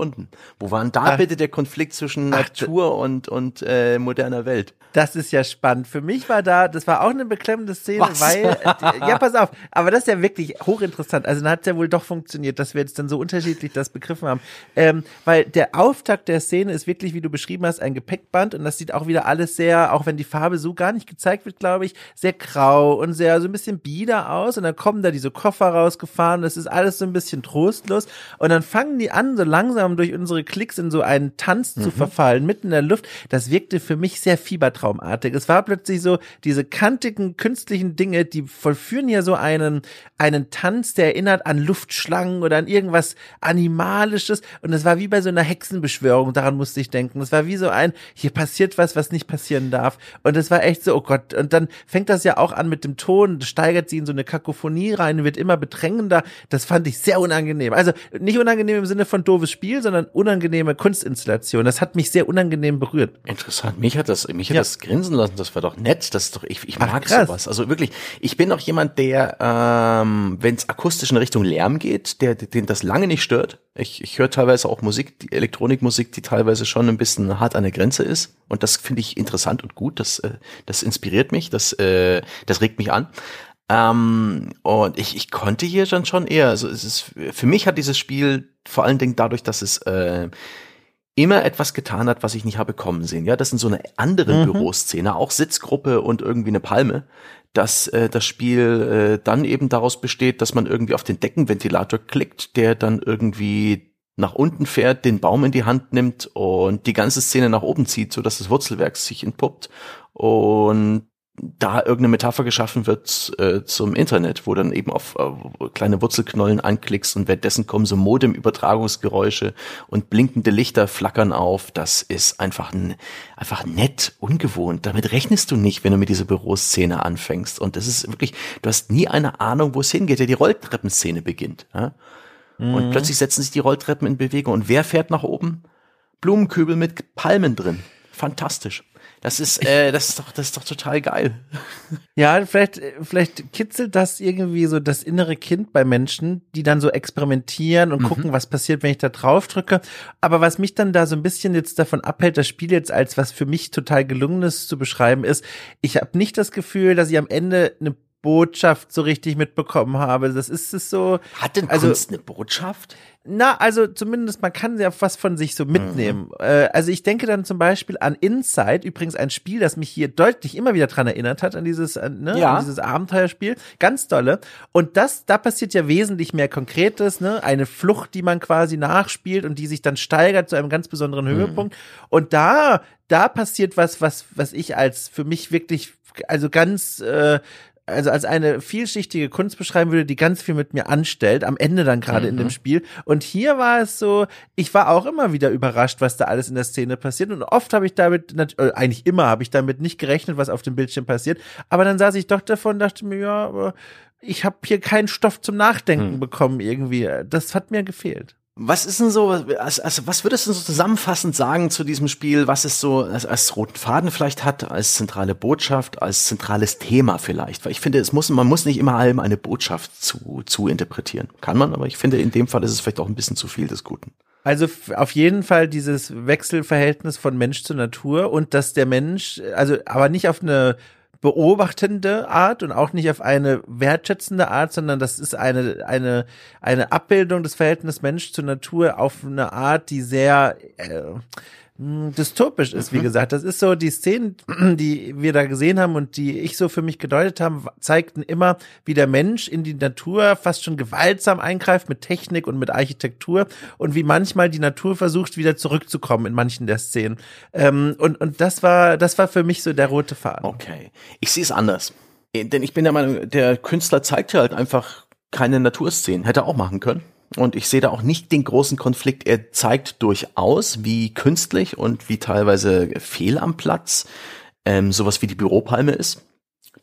Wo war denn da ach, bitte der Konflikt zwischen Natur und, und äh, moderner Welt? Das ist ja spannend. Für mich war da, das war auch eine beklemmende Szene, Was? weil, äh, ja, pass auf, aber das ist ja wirklich hochinteressant. Also dann hat es ja wohl doch funktioniert, dass wir jetzt dann so unterschiedlich das begriffen haben. Ähm, weil der Auftakt der Szene ist wirklich, wie du beschrieben hast, ein Gepäckband und das sieht auch wieder alles sehr, auch wenn die Farbe so gar nicht gezeigt wird, glaube ich, sehr grau und sehr so ein bisschen bieder aus und dann kommen da diese Koffer rausgefahren. Das ist alles so ein bisschen trostlos und dann fangen die an, so langsam durch unsere Klicks in so einen Tanz mhm. zu verfallen, mitten in der Luft. Das wirkte für mich sehr fiebertraum albtraumartig. Es war plötzlich so, diese kantigen künstlichen Dinge, die vollführen ja so einen, einen Tanz, der erinnert an Luftschlangen oder an irgendwas Animalisches. Und es war wie bei so einer Hexenbeschwörung, daran musste ich denken. Es war wie so ein, hier passiert was, was nicht passieren darf. Und es war echt so, oh Gott. Und dann fängt das ja auch an mit dem Ton, steigert sie in so eine Kakophonie rein, wird immer bedrängender. Das fand ich sehr unangenehm. Also nicht unangenehm im Sinne von doofes Spiel, sondern unangenehme Kunstinstallation. Das hat mich sehr unangenehm berührt. Interessant. Mich hat das, mich hat ja. das grinsen lassen, das war doch nett. Das ist doch, ich, ich mag Ach, sowas. Also wirklich, ich bin auch jemand, der, ähm, wenn es akustisch in Richtung Lärm geht, der, den das lange nicht stört. Ich, ich höre teilweise auch Musik, die Elektronikmusik, die teilweise schon ein bisschen hart an der Grenze ist. Und das finde ich interessant und gut. Das, äh, das inspiriert mich, das, äh, das regt mich an. Ähm, und ich, ich konnte hier dann schon eher, also es ist, für mich hat dieses Spiel vor allen Dingen dadurch, dass es äh, immer etwas getan hat, was ich nicht habe kommen sehen. Ja, das sind so eine andere mhm. Büroszene, auch Sitzgruppe und irgendwie eine Palme, dass äh, das Spiel äh, dann eben daraus besteht, dass man irgendwie auf den Deckenventilator klickt, der dann irgendwie nach unten fährt, den Baum in die Hand nimmt und die ganze Szene nach oben zieht, so dass das Wurzelwerk sich entpuppt und da irgendeine Metapher geschaffen wird äh, zum Internet, wo dann eben auf äh, kleine Wurzelknollen anklickst und währenddessen kommen so Modem-Übertragungsgeräusche und blinkende Lichter flackern auf. Das ist einfach, ein, einfach nett, ungewohnt. Damit rechnest du nicht, wenn du mit dieser Büroszene anfängst. Und das ist wirklich, du hast nie eine Ahnung, wo es hingeht. Ja, die Rolltreppenszene beginnt. Ja? Mhm. Und plötzlich setzen sich die Rolltreppen in Bewegung. Und wer fährt nach oben? Blumenkübel mit Palmen drin. Fantastisch. Das ist, äh, das ist doch, das ist doch total geil. Ja, vielleicht, vielleicht kitzelt das irgendwie so das innere Kind bei Menschen, die dann so experimentieren und mhm. gucken, was passiert, wenn ich da drauf drücke. Aber was mich dann da so ein bisschen jetzt davon abhält, das Spiel jetzt als was für mich total gelungenes zu beschreiben ist, ich habe nicht das Gefühl, dass ich am Ende eine Botschaft so richtig mitbekommen habe. Das ist es so. Hat denn also, Kunst eine Botschaft? Na, also zumindest man kann ja was von sich so mitnehmen. Mhm. Äh, also ich denke dann zum Beispiel an Inside, übrigens ein Spiel, das mich hier deutlich immer wieder dran erinnert hat, an dieses, ne, ja. an dieses Abenteuerspiel. Ganz dolle. Und das, da passiert ja wesentlich mehr Konkretes, ne? Eine Flucht, die man quasi nachspielt und die sich dann steigert zu einem ganz besonderen mhm. Höhepunkt. Und da, da passiert was, was, was ich als für mich wirklich also ganz äh, also als eine vielschichtige Kunst beschreiben würde, die ganz viel mit mir anstellt, am Ende dann gerade mhm. in dem mhm. Spiel. Und hier war es so, ich war auch immer wieder überrascht, was da alles in der Szene passiert. Und oft habe ich damit, äh, eigentlich immer habe ich damit nicht gerechnet, was auf dem Bildschirm passiert. Aber dann saß ich doch davon und dachte mir, ja, aber ich habe hier keinen Stoff zum Nachdenken mhm. bekommen irgendwie. Das hat mir gefehlt. Was ist denn so, also, also was würdest du so zusammenfassend sagen zu diesem Spiel, was es so als, als roten Faden vielleicht hat, als zentrale Botschaft, als zentrales Thema vielleicht? Weil ich finde, es muss, man muss nicht immer allem eine Botschaft zu, zu interpretieren. Kann man, aber ich finde, in dem Fall ist es vielleicht auch ein bisschen zu viel des Guten. Also auf jeden Fall dieses Wechselverhältnis von Mensch zu Natur und dass der Mensch, also aber nicht auf eine beobachtende Art und auch nicht auf eine wertschätzende Art, sondern das ist eine, eine, eine Abbildung des Verhältnisses Mensch zur Natur auf eine Art, die sehr, äh, hm, dystopisch ist, wie mhm. gesagt. Das ist so, die Szenen, die wir da gesehen haben und die ich so für mich gedeutet haben, zeigten immer, wie der Mensch in die Natur fast schon gewaltsam eingreift mit Technik und mit Architektur und wie manchmal die Natur versucht, wieder zurückzukommen in manchen der Szenen. Ähm, und, und das war, das war für mich so der rote Faden. Okay. Ich sehe es anders. Denn ich bin der Meinung, der Künstler zeigt hier halt einfach keine Naturszenen. Hätte er auch machen können. Und ich sehe da auch nicht den großen Konflikt. Er zeigt durchaus, wie künstlich und wie teilweise fehl am Platz ähm, sowas wie die Büropalme ist.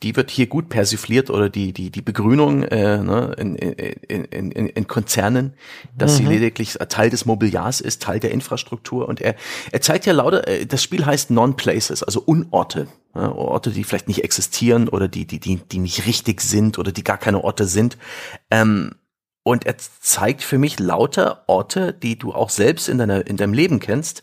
Die wird hier gut persifliert oder die die die Begrünung äh, ne, in, in, in, in Konzernen, dass mhm. sie lediglich Teil des Mobiliars ist, Teil der Infrastruktur. Und er er zeigt ja lauter. Äh, das Spiel heißt Non-Places, also Unorte. Ja, Orte, die vielleicht nicht existieren oder die, die, die, die nicht richtig sind oder die gar keine Orte sind. Ähm, und er zeigt für mich lauter Orte, die du auch selbst in, deiner, in deinem Leben kennst,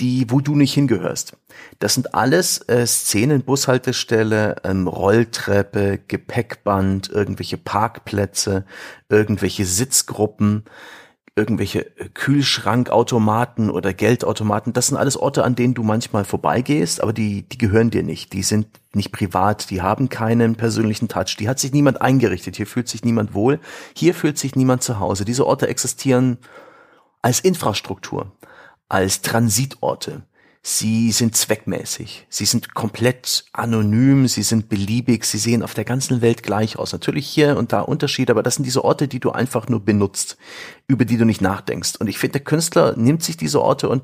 die, wo du nicht hingehörst. Das sind alles äh, Szenen, Bushaltestelle, ähm, Rolltreppe, Gepäckband, irgendwelche Parkplätze, irgendwelche Sitzgruppen, irgendwelche Kühlschrankautomaten oder Geldautomaten. Das sind alles Orte, an denen du manchmal vorbeigehst, aber die, die gehören dir nicht. Die sind nicht privat, die haben keinen persönlichen Touch. Die hat sich niemand eingerichtet. Hier fühlt sich niemand wohl. Hier fühlt sich niemand zu Hause. Diese Orte existieren als Infrastruktur, als Transitorte. Sie sind zweckmäßig. Sie sind komplett anonym. Sie sind beliebig. Sie sehen auf der ganzen Welt gleich aus. Natürlich hier und da Unterschiede, aber das sind diese Orte, die du einfach nur benutzt, über die du nicht nachdenkst. Und ich finde, der Künstler nimmt sich diese Orte und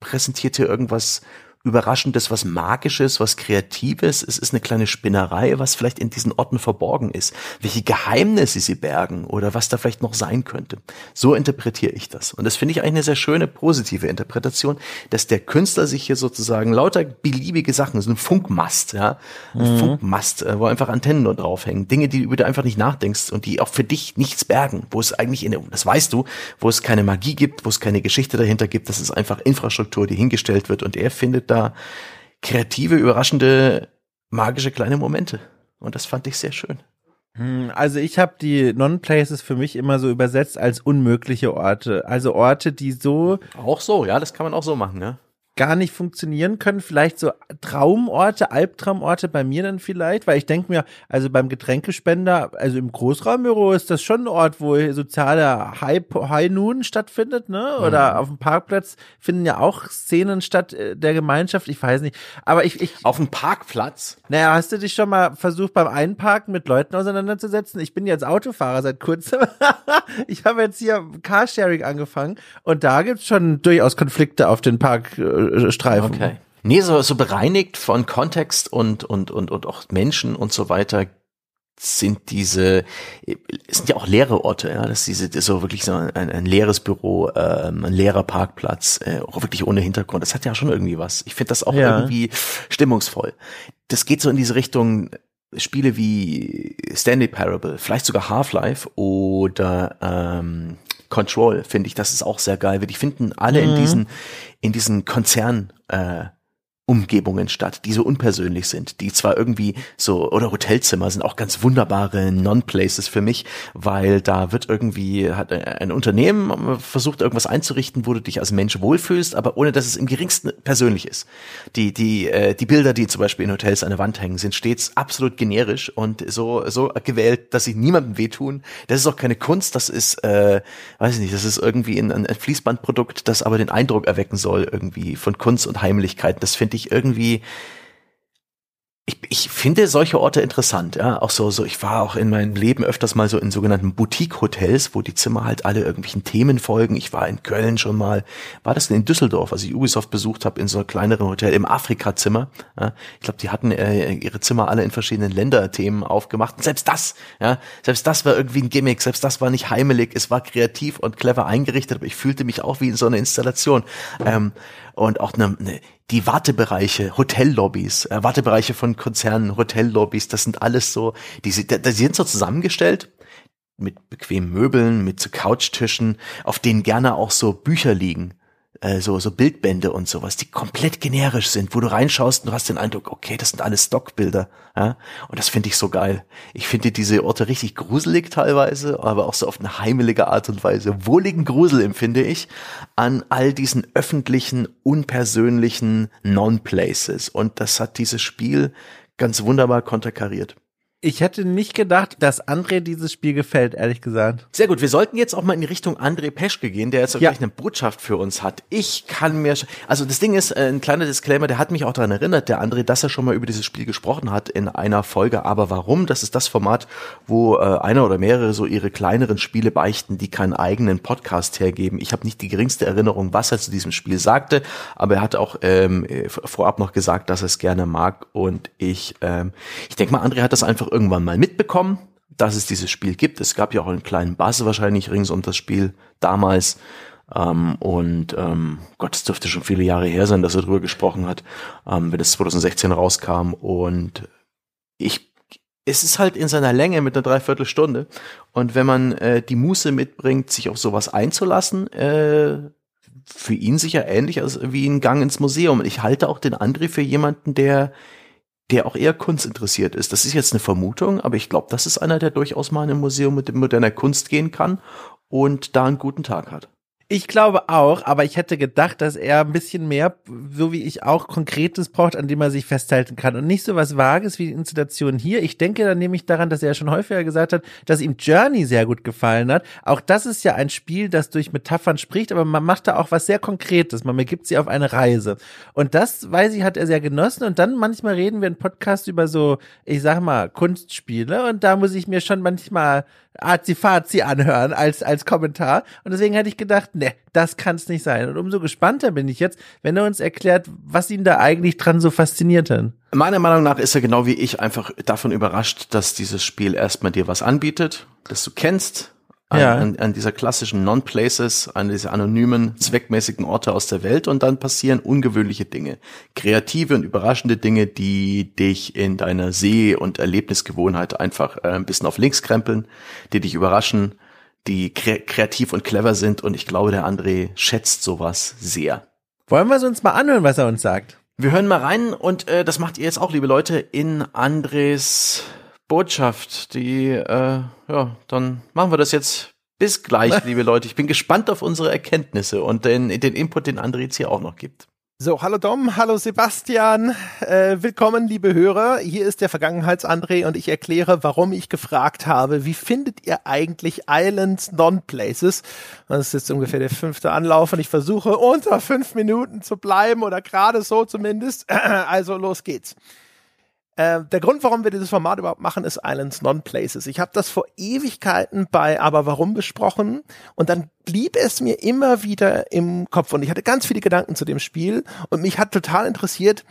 präsentiert hier irgendwas Überraschendes, was Magisches, was Kreatives. Es ist eine kleine Spinnerei, was vielleicht in diesen Orten verborgen ist. Welche Geheimnisse sie bergen oder was da vielleicht noch sein könnte. So interpretiere ich das. Und das finde ich eigentlich eine sehr schöne, positive Interpretation, dass der Künstler sich hier sozusagen lauter beliebige Sachen, so ein Funkmast, ja, ein mhm. Funkmast, äh, wo einfach Antennen nur draufhängen. Dinge, die über die einfach nicht nachdenkst und die auch für dich nichts bergen, wo es eigentlich in der, das weißt du, wo es keine Magie gibt, wo es keine Geschichte dahinter gibt. Das ist einfach Infrastruktur, die hingestellt wird und er findet da kreative, überraschende, magische kleine Momente. Und das fand ich sehr schön. Hm, also ich habe die Non-Places für mich immer so übersetzt als unmögliche Orte. Also Orte, die so. Auch so, ja, das kann man auch so machen, ne? Gar nicht funktionieren können. Vielleicht so Traumorte, Albtraumorte bei mir dann vielleicht, weil ich denke mir, also beim Getränkespender, also im Großraumbüro ist das schon ein Ort, wo sozialer High, High Noon stattfindet, ne? Oder mhm. auf dem Parkplatz finden ja auch Szenen statt äh, der Gemeinschaft. Ich weiß nicht. Aber ich, ich. Auf dem Parkplatz? Naja, hast du dich schon mal versucht, beim Einparken mit Leuten auseinanderzusetzen? Ich bin jetzt Autofahrer seit kurzem. ich habe jetzt hier Carsharing angefangen und da gibt's schon durchaus Konflikte auf den Park äh, Streifen. Okay. Nee, so, so bereinigt von Kontext und, und, und, und auch Menschen und so weiter sind diese, sind ja auch leere Orte, ja, das ist diese, das so wirklich so ein, ein leeres Büro, ähm, ein leerer Parkplatz, äh, auch wirklich ohne Hintergrund. Das hat ja schon irgendwie was. Ich finde das auch ja. irgendwie stimmungsvoll. Das geht so in diese Richtung, Spiele wie Stanley Parable, vielleicht sogar Half-Life oder ähm, Control, finde ich, das ist auch sehr geil, weil die finden alle mhm. in diesen, in diesen Konzern, äh, Umgebungen statt, die so unpersönlich sind, die zwar irgendwie so, oder Hotelzimmer sind auch ganz wunderbare Non-Places für mich, weil da wird irgendwie, hat ein Unternehmen versucht, irgendwas einzurichten, wo du dich als Mensch wohlfühlst, aber ohne dass es im geringsten persönlich ist. Die, die, äh, die Bilder, die zum Beispiel in Hotels an der Wand hängen, sind stets absolut generisch und so, so gewählt, dass sie niemandem wehtun. Das ist auch keine Kunst, das ist, äh, weiß ich nicht, das ist irgendwie ein, ein Fließbandprodukt, das aber den Eindruck erwecken soll, irgendwie von Kunst und Heimlichkeit. Das finde ich irgendwie ich, ich finde solche Orte interessant, ja. Auch so, so, ich war auch in meinem Leben öfters mal so in sogenannten Boutique-Hotels, wo die Zimmer halt alle irgendwelchen Themen folgen. Ich war in Köln schon mal, war das denn in Düsseldorf, als ich Ubisoft besucht habe, in so einem kleineren Hotel im Afrika-Zimmer. Ja. Ich glaube, die hatten äh, ihre Zimmer alle in verschiedenen Länderthemen aufgemacht. Und selbst das, ja, selbst das war irgendwie ein Gimmick, selbst das war nicht heimelig, es war kreativ und clever eingerichtet, aber ich fühlte mich auch wie in so einer Installation. Ähm, und auch eine, eine die Wartebereiche, Hotellobbys, äh, Wartebereiche von Konzernen, Hotellobbys, das sind alles so, die, die, sind so zusammengestellt mit bequemen Möbeln, mit so Couchtischen, auf denen gerne auch so Bücher liegen äh, so, so Bildbände und sowas, die komplett generisch sind, wo du reinschaust und du hast den Eindruck, okay, das sind alles Stockbilder. Ja? Und das finde ich so geil. Ich finde diese Orte richtig gruselig teilweise, aber auch so auf eine heimelige Art und Weise. Wohligen Grusel empfinde ich an all diesen öffentlichen, unpersönlichen Non-Places. Und das hat dieses Spiel ganz wunderbar konterkariert. Ich hätte nicht gedacht, dass André dieses Spiel gefällt, ehrlich gesagt. Sehr gut, wir sollten jetzt auch mal in die Richtung André Peschke gehen, der jetzt ja. gleich eine Botschaft für uns hat. Ich kann mir, also das Ding ist, äh, ein kleiner Disclaimer, der hat mich auch daran erinnert, der André, dass er schon mal über dieses Spiel gesprochen hat in einer Folge. Aber warum? Das ist das Format, wo äh, einer oder mehrere so ihre kleineren Spiele beichten, die keinen eigenen Podcast hergeben. Ich habe nicht die geringste Erinnerung, was er zu diesem Spiel sagte, aber er hat auch ähm, vorab noch gesagt, dass er es gerne mag. Und ich, ähm, ich denke mal, André hat das einfach irgendwann mal mitbekommen, dass es dieses Spiel gibt. Es gab ja auch einen kleinen Buzz wahrscheinlich rings um das Spiel damals. Ähm, und ähm, Gott, es dürfte schon viele Jahre her sein, dass er darüber gesprochen hat, ähm, wenn es 2016 rauskam. Und ich, es ist halt in seiner Länge mit einer Dreiviertelstunde. Und wenn man äh, die Muße mitbringt, sich auf sowas einzulassen, äh, für ihn sicher ähnlich als wie ein Gang ins Museum. Ich halte auch den André für jemanden, der der auch eher kunstinteressiert ist. Das ist jetzt eine Vermutung, aber ich glaube, das ist einer, der durchaus mal in ein Museum mit moderner Kunst gehen kann und da einen guten Tag hat. Ich glaube auch, aber ich hätte gedacht, dass er ein bisschen mehr, so wie ich auch, Konkretes braucht, an dem er sich festhalten kann und nicht so was Vages wie die Installation hier. Ich denke dann nämlich daran, dass er ja schon häufiger gesagt hat, dass ihm Journey sehr gut gefallen hat. Auch das ist ja ein Spiel, das durch Metaphern spricht, aber man macht da auch was sehr Konkretes. Man begibt sie auf eine Reise. Und das, weiß ich, hat er sehr genossen. Und dann manchmal reden wir im Podcast über so, ich sag mal, Kunstspiele. Und da muss ich mir schon manchmal Azi-Fazi anhören als, als Kommentar. Und deswegen hätte ich gedacht, ne, das kann es nicht sein. Und umso gespannter bin ich jetzt, wenn er uns erklärt, was ihn da eigentlich dran so fasziniert hat. Meiner Meinung nach ist er genau wie ich einfach davon überrascht, dass dieses Spiel erstmal dir was anbietet, das du kennst, an, ja. an, an dieser klassischen Non-Places, an diese anonymen, zweckmäßigen Orte aus der Welt und dann passieren ungewöhnliche Dinge. Kreative und überraschende Dinge, die dich in deiner Seh- und Erlebnisgewohnheit einfach äh, ein bisschen auf links krempeln, die dich überraschen, die kre kreativ und clever sind und ich glaube, der André schätzt sowas sehr. Wollen wir es uns mal anhören, was er uns sagt? Wir hören mal rein und äh, das macht ihr jetzt auch, liebe Leute, in Andres Botschaft, die, äh, ja, dann machen wir das jetzt. Bis gleich, liebe Leute. Ich bin gespannt auf unsere Erkenntnisse und den, den Input, den André jetzt hier auch noch gibt. So, hallo Dom, hallo Sebastian, äh, willkommen liebe Hörer. Hier ist der Vergangenheits-André und ich erkläre, warum ich gefragt habe, wie findet ihr eigentlich Islands Non-Places? Das ist jetzt ungefähr der fünfte Anlauf und ich versuche unter fünf Minuten zu bleiben oder gerade so zumindest. Also los geht's. Äh, der Grund, warum wir dieses Format überhaupt machen, ist Islands Non-Places. Ich habe das vor Ewigkeiten bei Aber Warum besprochen und dann blieb es mir immer wieder im Kopf und ich hatte ganz viele Gedanken zu dem Spiel und mich hat total interessiert,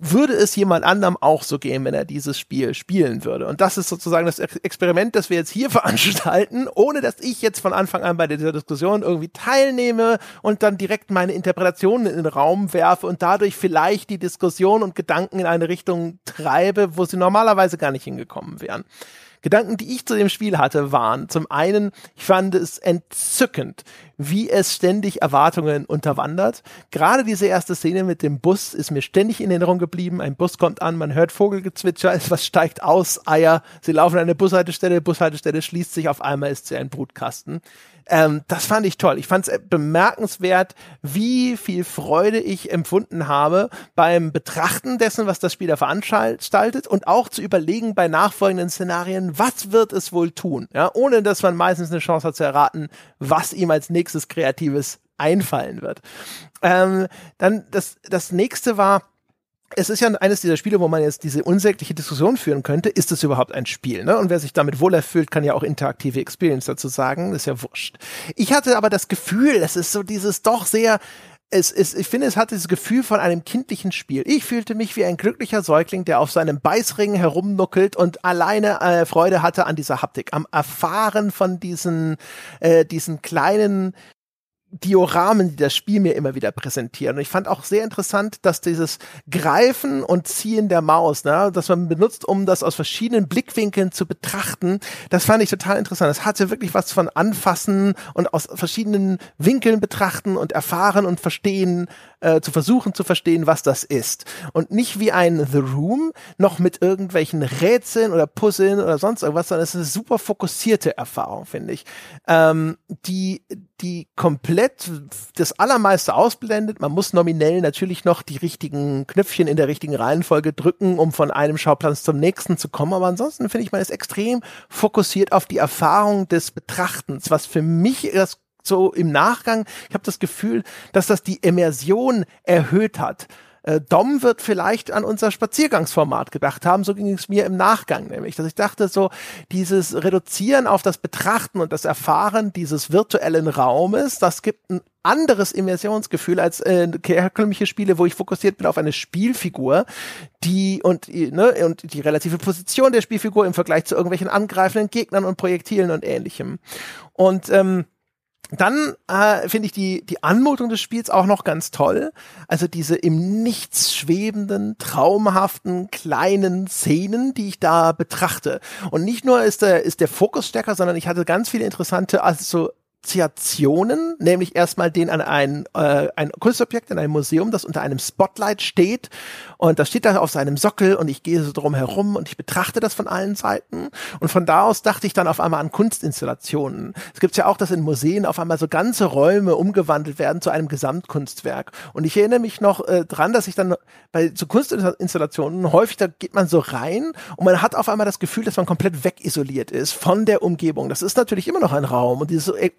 würde es jemand anderem auch so gehen, wenn er dieses Spiel spielen würde. Und das ist sozusagen das Experiment, das wir jetzt hier veranstalten, ohne dass ich jetzt von Anfang an bei dieser Diskussion irgendwie teilnehme und dann direkt meine Interpretationen in den Raum werfe und dadurch vielleicht die Diskussion und Gedanken in eine Richtung treibe, wo sie normalerweise gar nicht hingekommen wären. Gedanken, die ich zu dem Spiel hatte, waren zum einen, ich fand es entzückend, wie es ständig Erwartungen unterwandert. Gerade diese erste Szene mit dem Bus ist mir ständig in Erinnerung geblieben. Ein Bus kommt an, man hört Vogelgezwitscher, etwas steigt aus, Eier, sie laufen an eine Bushaltestelle, Bushaltestelle schließt sich, auf einmal ist sie ein Brutkasten. Ähm, das fand ich toll. Ich fand es bemerkenswert, wie viel Freude ich empfunden habe beim Betrachten dessen, was das Spiel da veranstaltet und auch zu überlegen bei nachfolgenden Szenarien, was wird es wohl tun? Ja, ohne dass man meistens eine Chance hat zu erraten, was ihm als nächstes Kreatives einfallen wird. Ähm, dann das, das nächste war, es ist ja eines dieser Spiele, wo man jetzt diese unsägliche Diskussion führen könnte, ist es überhaupt ein Spiel? Ne? Und wer sich damit wohl erfüllt, kann ja auch interaktive Experience dazu sagen, das ist ja wurscht. Ich hatte aber das Gefühl, es ist so dieses doch sehr, es ist, ich finde, es hat dieses Gefühl von einem kindlichen Spiel. Ich fühlte mich wie ein glücklicher Säugling, der auf seinem Beißring herumnuckelt und alleine äh, Freude hatte an dieser Haptik, am Erfahren von diesen, äh, diesen kleinen Dioramen, die das Spiel mir immer wieder präsentieren. Und ich fand auch sehr interessant, dass dieses Greifen und Ziehen der Maus, ne, das man benutzt, um das aus verschiedenen Blickwinkeln zu betrachten, das fand ich total interessant. Es hatte wirklich was von Anfassen und aus verschiedenen Winkeln betrachten und erfahren und verstehen, äh, zu versuchen zu verstehen, was das ist. Und nicht wie ein The Room, noch mit irgendwelchen Rätseln oder Puzzeln oder sonst irgendwas, sondern es ist eine super fokussierte Erfahrung, finde ich. Ähm, die, die komplett das Allermeiste ausblendet. Man muss nominell natürlich noch die richtigen Knöpfchen in der richtigen Reihenfolge drücken, um von einem Schauplatz zum nächsten zu kommen. Aber ansonsten finde ich, man ist extrem fokussiert auf die Erfahrung des Betrachtens, was für mich das so im Nachgang, ich habe das Gefühl, dass das die Immersion erhöht hat. Äh, Dom wird vielleicht an unser Spaziergangsformat gedacht haben, so ging es mir im Nachgang nämlich, dass ich dachte so, dieses Reduzieren auf das Betrachten und das Erfahren dieses virtuellen Raumes, das gibt ein anderes Immersionsgefühl als äh, herkömmliche Spiele, wo ich fokussiert bin auf eine Spielfigur, die und ne, und die relative Position der Spielfigur im Vergleich zu irgendwelchen angreifenden Gegnern und Projektilen und ähnlichem. Und ähm, dann äh, finde ich die, die Anmutung des Spiels auch noch ganz toll. Also diese im Nichts schwebenden, traumhaften, kleinen Szenen, die ich da betrachte. Und nicht nur ist der, ist der Fokus stärker, sondern ich hatte ganz viele interessante, also Assoziationen, nämlich erstmal den an ein, äh, ein Kunstobjekt in einem Museum, das unter einem Spotlight steht und das steht da auf seinem Sockel und ich gehe so drum herum und ich betrachte das von allen Seiten und von da aus dachte ich dann auf einmal an Kunstinstallationen. Es gibt ja auch, dass in Museen auf einmal so ganze Räume umgewandelt werden zu einem Gesamtkunstwerk und ich erinnere mich noch äh, dran, dass ich dann bei so Kunstinstallationen häufig, da geht man so rein und man hat auf einmal das Gefühl, dass man komplett wegisoliert ist von der Umgebung. Das ist natürlich immer noch ein Raum und dieses sich,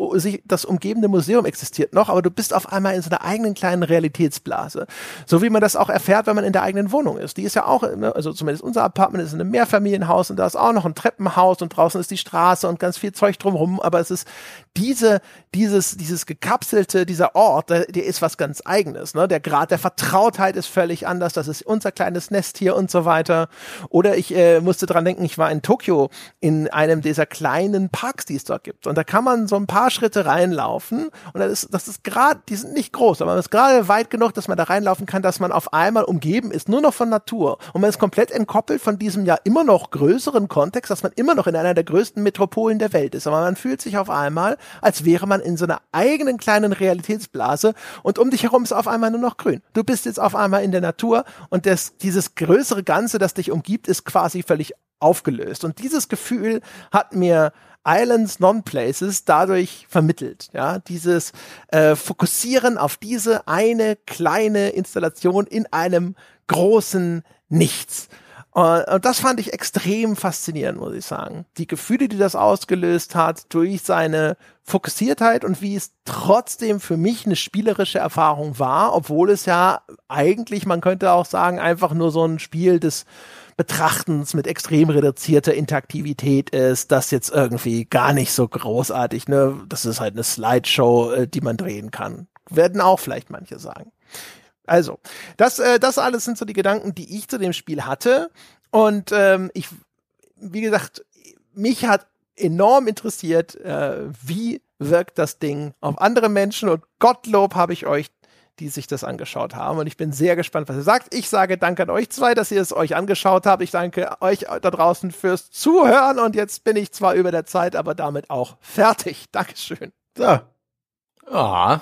das umgebende Museum existiert noch, aber du bist auf einmal in so einer eigenen kleinen Realitätsblase. So wie man das auch erfährt, wenn man in der eigenen Wohnung ist. Die ist ja auch, ne, also zumindest unser Apartment ist in einem Mehrfamilienhaus und da ist auch noch ein Treppenhaus und draußen ist die Straße und ganz viel Zeug drumherum, aber es ist diese, dieses, dieses gekapselte, dieser Ort, der, der ist was ganz eigenes, ne? Der Grad der Vertrautheit ist völlig anders, das ist unser kleines Nest hier und so weiter. Oder ich äh, musste dran denken, ich war in Tokio in einem dieser kleinen Parks, die es dort gibt und da kann man so ein paar Schritte reinlaufen. Und das ist, das ist gerade, die sind nicht groß, aber man ist gerade weit genug, dass man da reinlaufen kann, dass man auf einmal umgeben ist, nur noch von Natur. Und man ist komplett entkoppelt von diesem ja immer noch größeren Kontext, dass man immer noch in einer der größten Metropolen der Welt ist, aber man fühlt sich auf einmal, als wäre man in so einer eigenen kleinen Realitätsblase. Und um dich herum ist auf einmal nur noch grün. Du bist jetzt auf einmal in der Natur. Und das, dieses größere Ganze, das dich umgibt, ist quasi völlig aufgelöst. Und dieses Gefühl hat mir Islands Non-Places dadurch vermittelt. Ja, dieses äh, Fokussieren auf diese eine kleine Installation in einem großen Nichts. Und das fand ich extrem faszinierend, muss ich sagen. Die Gefühle, die das ausgelöst hat, durch seine Fokussiertheit und wie es trotzdem für mich eine spielerische Erfahrung war, obwohl es ja eigentlich, man könnte auch sagen, einfach nur so ein Spiel des Betrachtens mit extrem reduzierter Interaktivität ist, das jetzt irgendwie gar nicht so großartig, ne? Das ist halt eine Slideshow, äh, die man drehen kann. Werden auch vielleicht manche sagen. Also, das, äh, das alles sind so die Gedanken, die ich zu dem Spiel hatte. Und ähm, ich, wie gesagt, mich hat enorm interessiert, äh, wie wirkt das Ding auf andere Menschen und Gottlob habe ich euch die sich das angeschaut haben. Und ich bin sehr gespannt, was ihr sagt. Ich sage Danke an euch zwei, dass ihr es euch angeschaut habt. Ich danke euch da draußen fürs Zuhören. Und jetzt bin ich zwar über der Zeit, aber damit auch fertig. Dankeschön. So. Ah,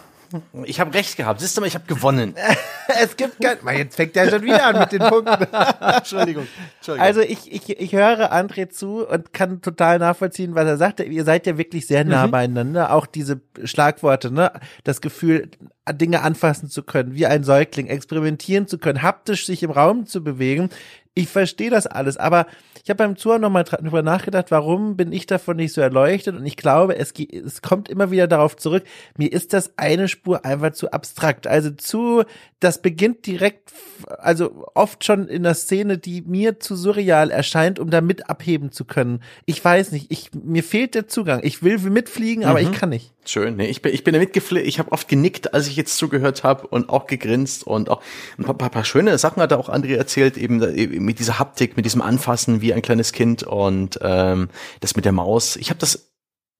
ich habe recht gehabt. Siehst du mal, ich habe gewonnen. es gibt kein. Jetzt fängt der schon wieder an mit den Punkten. Entschuldigung. Entschuldigung. Also ich, ich, ich höre André zu und kann total nachvollziehen, was er sagt. Ihr seid ja wirklich sehr nah mhm. beieinander. Auch diese Schlagworte, ne? Das Gefühl, Dinge anfassen zu können, wie ein Säugling, experimentieren zu können, haptisch sich im Raum zu bewegen Ich verstehe das alles, aber ich habe beim Zuhören nochmal drüber nachgedacht, warum bin ich davon nicht so erleuchtet und ich glaube, es, es kommt immer wieder darauf zurück, mir ist das eine Spur einfach zu abstrakt, also zu, das beginnt direkt, also oft schon in der Szene, die mir zu surreal erscheint, um damit abheben zu können. Ich weiß nicht, ich, mir fehlt der Zugang. Ich will mitfliegen, aber Mhm. ich kann nicht. Schön, nee, ich bin, ich bin da mitgeflickt, ich habe oft genickt, als ich jetzt zugehört habe und auch gegrinst und auch ein paar, paar, paar schöne Sachen hat auch André erzählt, eben, eben mit dieser Haptik, mit diesem Anfassen wie ein kleines Kind und ähm, das mit der Maus. Ich habe das,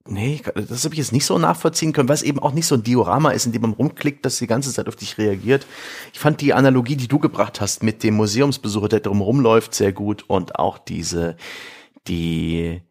nee, das habe ich jetzt nicht so nachvollziehen können, weil es eben auch nicht so ein Diorama ist, in dem man rumklickt, das die ganze Zeit auf dich reagiert. Ich fand die Analogie, die du gebracht hast mit dem Museumsbesucher, der drum rumläuft, sehr gut und auch diese, die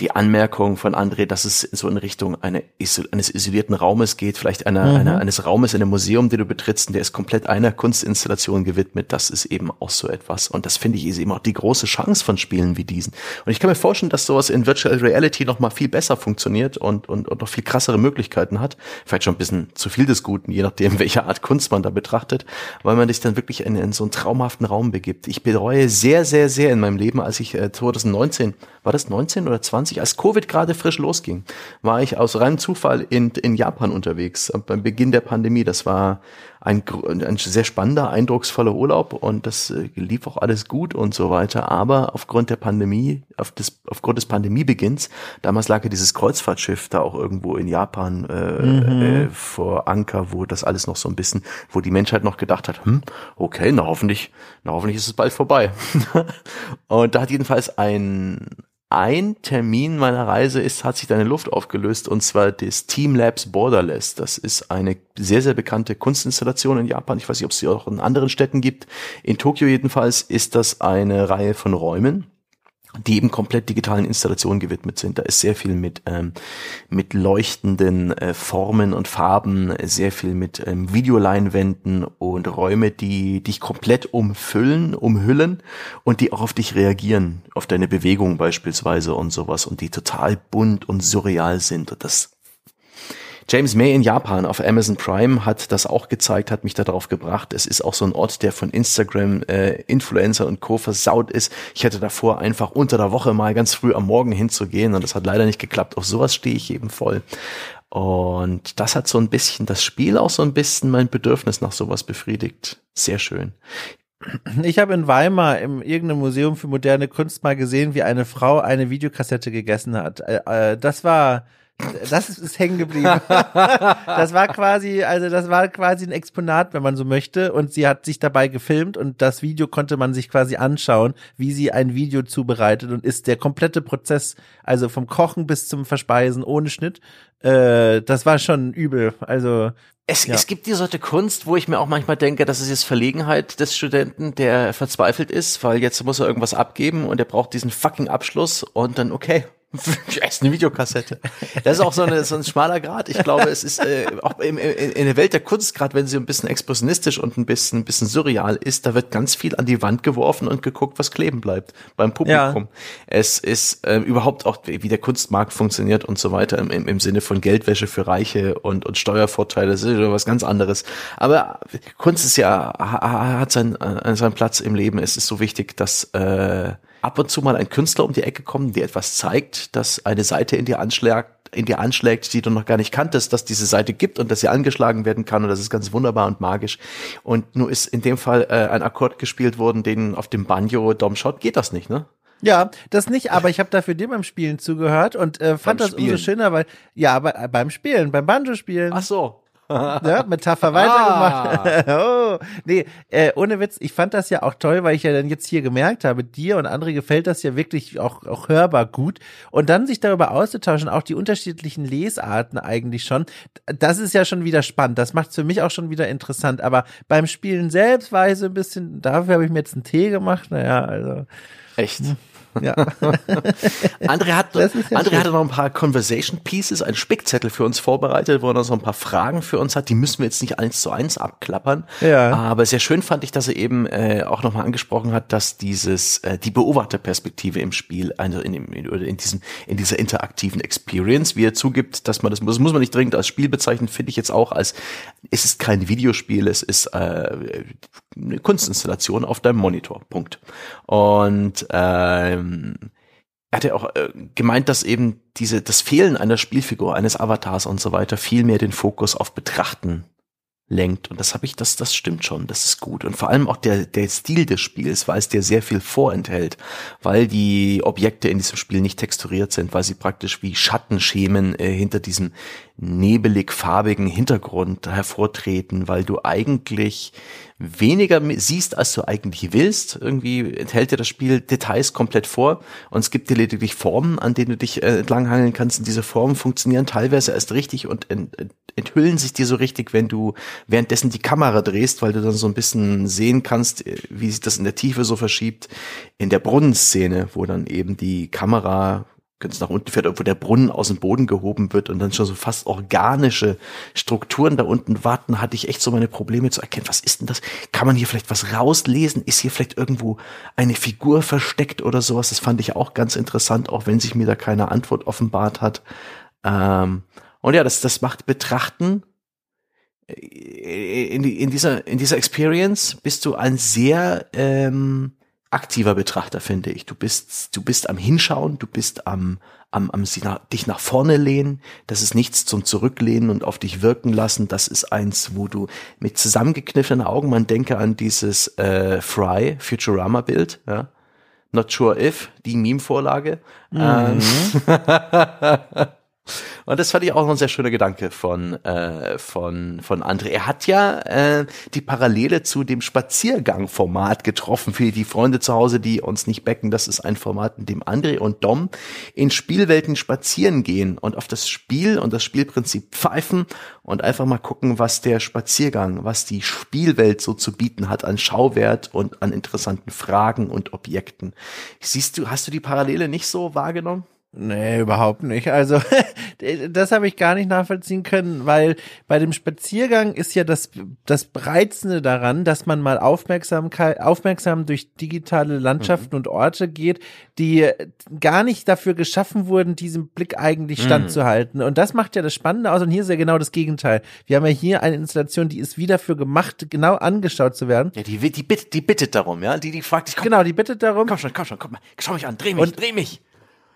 die Anmerkung von André, dass es so in Richtung eine, eines isolierten Raumes geht, vielleicht einer, Mhm. einer, eines Raumes in einem Museum, den du betrittst, und der ist komplett einer Kunstinstallation gewidmet. Das ist eben auch so etwas. Und das finde ich ist eben auch die große Chance von Spielen wie diesen. Und ich kann mir vorstellen, dass sowas in Virtual Reality noch mal viel besser funktioniert und, und, und noch viel krassere Möglichkeiten hat. Vielleicht schon ein bisschen zu viel des Guten, je nachdem, welche Art Kunst man da betrachtet, weil man sich dann wirklich in, in so einen traumhaften Raum begibt. Ich bereue sehr, sehr, sehr in meinem Leben, als ich äh, 2019, war das 19 oder 20, als Covid gerade frisch losging, war ich aus reinem Zufall in, in Japan unterwegs, äh, beim Beginn der Pandemie. Das war ein, ein sehr spannender, eindrucksvoller Urlaub und das äh, lief auch alles gut und so weiter. Aber aufgrund der Pandemie, auf des, aufgrund des Pandemiebeginns, damals lag ja dieses Kreuzfahrtschiff da auch irgendwo in Japan äh, äh, vor Anker, wo das alles noch so ein bisschen, wo die Menschheit noch gedacht hat, hm, okay, na hoffentlich, na hoffentlich ist es bald vorbei. und da hat jedenfalls ein ein Termin meiner Reise ist, hat sich da in der Luft aufgelöst und zwar das Team Labs Borderless. Das ist eine sehr, sehr bekannte Kunstinstallation in Japan. Ich weiß nicht, ob es sie auch in anderen Städten gibt. In Tokio jedenfalls ist das eine Reihe von Räumen die eben komplett digitalen Installationen gewidmet sind. Da ist sehr viel mit, ähm, mit leuchtenden äh, Formen und Farben, sehr viel mit ähm, Videoleinwänden und Räume, die dich komplett umfüllen, umhüllen und die auch auf dich reagieren, auf deine Bewegung beispielsweise und sowas und die total bunt und surreal sind. Und das James May in Japan auf Amazon Prime hat das auch gezeigt, hat mich da drauf gebracht. Es ist auch so ein Ort, der von Instagram äh, Influencer und Co. versaut ist. Ich hätte davor einfach unter der Woche mal ganz früh am Morgen hinzugehen und das hat leider nicht geklappt. Auf sowas stehe ich eben voll. Und das hat so ein bisschen, das Spiel auch so ein bisschen mein Bedürfnis nach sowas befriedigt. Sehr schön. Ich habe in Weimar im irgendeinem Museum für moderne Kunst mal gesehen, wie eine Frau eine Videokassette gegessen hat. Äh, äh, das war das ist, ist hängen geblieben. das war quasi, also das war quasi ein Exponat, wenn man so möchte. Und sie hat sich dabei gefilmt und das Video konnte man sich quasi anschauen, wie sie ein Video zubereitet und ist der komplette Prozess, also vom Kochen bis zum Verspeisen ohne Schnitt. Äh, das war schon übel. Also Es, Ja. es gibt die Sorte Kunst, wo ich mir auch manchmal denke, das ist jetzt Verlegenheit des Studenten, der verzweifelt ist, weil jetzt muss er irgendwas abgeben und er braucht diesen fucking Abschluss und dann, okay, ich esse eine Videokassette. Das ist auch so, eine, so ein schmaler Grad. Ich glaube, es ist äh, auch im, in, in der Welt der Kunst, gerade wenn sie ein bisschen expressionistisch und ein bisschen, ein bisschen surreal ist, da wird ganz viel an die Wand geworfen und geguckt, was kleben bleibt beim Publikum. Es ist äh, überhaupt auch, wie der Kunstmarkt funktioniert und so weiter, im, im, im Sinne von Geldwäsche für Reiche und, und Steuervorteile, das ist ja was ganz anderes. Aber Kunst ist ja, ha- ha- hat seinen, äh, seinen Platz im Leben. Es ist so wichtig, dass äh, ab und zu mal ein Künstler um die Ecke kommt, der etwas zeigt, dass eine Seite in dir anschlägt, in dir anschlägt, die du noch gar nicht kanntest, dass diese Seite gibt und dass sie angeschlagen werden kann und das ist ganz wunderbar und magisch. Und nur ist in dem Fall äh, ein Akkord gespielt worden, den auf dem Banjo Dom Shot geht das nicht, ne? Ja, das nicht, aber ich habe dafür dir beim Spielen zugehört und äh, fand Beim das umso Spielen? schöner, weil, ja, aber, äh, beim Spielen, beim Banjo-Spielen. Ach so. Ja, Metapher weitergemacht. oh, nee, äh, ohne Witz, ich fand das ja auch toll, weil ich ja dann jetzt hier gemerkt habe, dir und andere gefällt das ja wirklich auch, auch hörbar gut. Und dann sich darüber auszutauschen, auch die unterschiedlichen Lesarten eigentlich schon, das ist ja schon wieder spannend. Das macht es für mich auch schon wieder interessant. Aber beim Spielen selbst war ich so ein bisschen, dafür habe ich mir jetzt einen Tee gemacht. Naja, also. Echt? Ja. André hat, ja André hatte noch ein paar Conversation Pieces, einen Spickzettel für uns vorbereitet, wo er noch so ein paar Fragen für uns hat. Die müssen wir jetzt nicht eins zu eins abklappern. Ja. Aber sehr schön fand ich, dass er eben äh, auch nochmal angesprochen hat, dass dieses äh, die Beobachterperspektive im Spiel, also in, in, in diesem in dieser interaktiven Experience, wie er zugibt, dass man das, das muss man nicht dringend als Spiel bezeichnen, finde ich jetzt auch als es ist kein Videospiel, es ist äh, eine Kunstinstallation auf deinem Monitor. Punkt. Und ähm, er hat ja auch äh, gemeint, dass eben diese, das Fehlen einer Spielfigur, eines Avatars und so weiter viel mehr den Fokus auf Betrachten lenkt. Und das habe ich, das, das stimmt schon, das ist gut. Und vor allem auch der, der Stil des Spiels, weil es dir sehr viel vorenthält, weil die Objekte in diesem Spiel nicht texturiert sind, weil sie praktisch wie Schattenschemen äh, hinter diesem nebelig farbigen Hintergrund hervortreten, weil du eigentlich weniger siehst, als du eigentlich willst. Irgendwie enthält dir das Spiel Details komplett vor und es gibt dir lediglich Formen, an denen du dich äh, entlanghangeln kannst. Und diese Formen funktionieren teilweise erst richtig und ent, ent- enthüllen sich dir so richtig, wenn du währenddessen die Kamera drehst, weil du dann so ein bisschen sehen kannst, äh, wie sich das in der Tiefe so verschiebt. In der Brunnenszene, wo dann eben die Kamera ganz nach unten fährt, wo der Brunnen aus dem Boden gehoben wird und dann schon so fast organische Strukturen da unten warten, hatte ich echt so meine Probleme zu erkennen, was ist denn das? Kann man hier vielleicht was rauslesen? Ist hier vielleicht irgendwo eine Figur versteckt oder sowas? Das fand ich auch ganz interessant, auch wenn sich mir da keine Antwort offenbart hat. Ähm, und ja, das, das macht Betrachten äh, in, in dieser in dieser Experience bist du ein sehr ähm, aktiver Betrachter, finde ich. Du bist du bist am Hinschauen, du bist am am, am sich nach, dich nach vorne lehnen. Das ist nichts zum Zurücklehnen und auf dich wirken lassen. Das ist eins, wo du mit zusammengekniffenen Augen, man denke an dieses äh, Fry Futurama Bild, ja. Not sure if, die Meme-Vorlage. Ähm, Und das fand ich auch noch ein sehr schöner Gedanke von, äh, von, von André. Er hat ja äh, die Parallele zu dem Spaziergang-Format getroffen für die Freunde zu Hause, die uns nicht becken. Das ist ein Format, in dem André und Dom in Spielwelten spazieren gehen und auf das Spiel und das Spielprinzip pfeifen und einfach mal gucken, was der Spaziergang, was die Spielwelt so zu bieten hat an Schauwert und an interessanten Fragen und Objekten. Siehst du, hast du die Parallele nicht so wahrgenommen? Nee, überhaupt nicht. Also das habe ich gar nicht nachvollziehen können, weil bei dem Spaziergang ist ja das, das Reizende daran, dass man mal Aufmerksamkeit, aufmerksam durch digitale Landschaften und Orte geht, die gar nicht dafür geschaffen wurden, diesem Blick eigentlich standzuhalten. Und das macht ja das Spannende aus. Und hier ist ja genau das Gegenteil. Wir haben ja hier eine Installation, die ist wie dafür gemacht, genau angeschaut zu werden. Ja, die, die, bittet, die bittet darum, ja. Die, die fragt dich, komm, Genau, die bittet darum. komm schon, komm schon, komm mal, schau mich an, dreh mich, Und- dreh mich.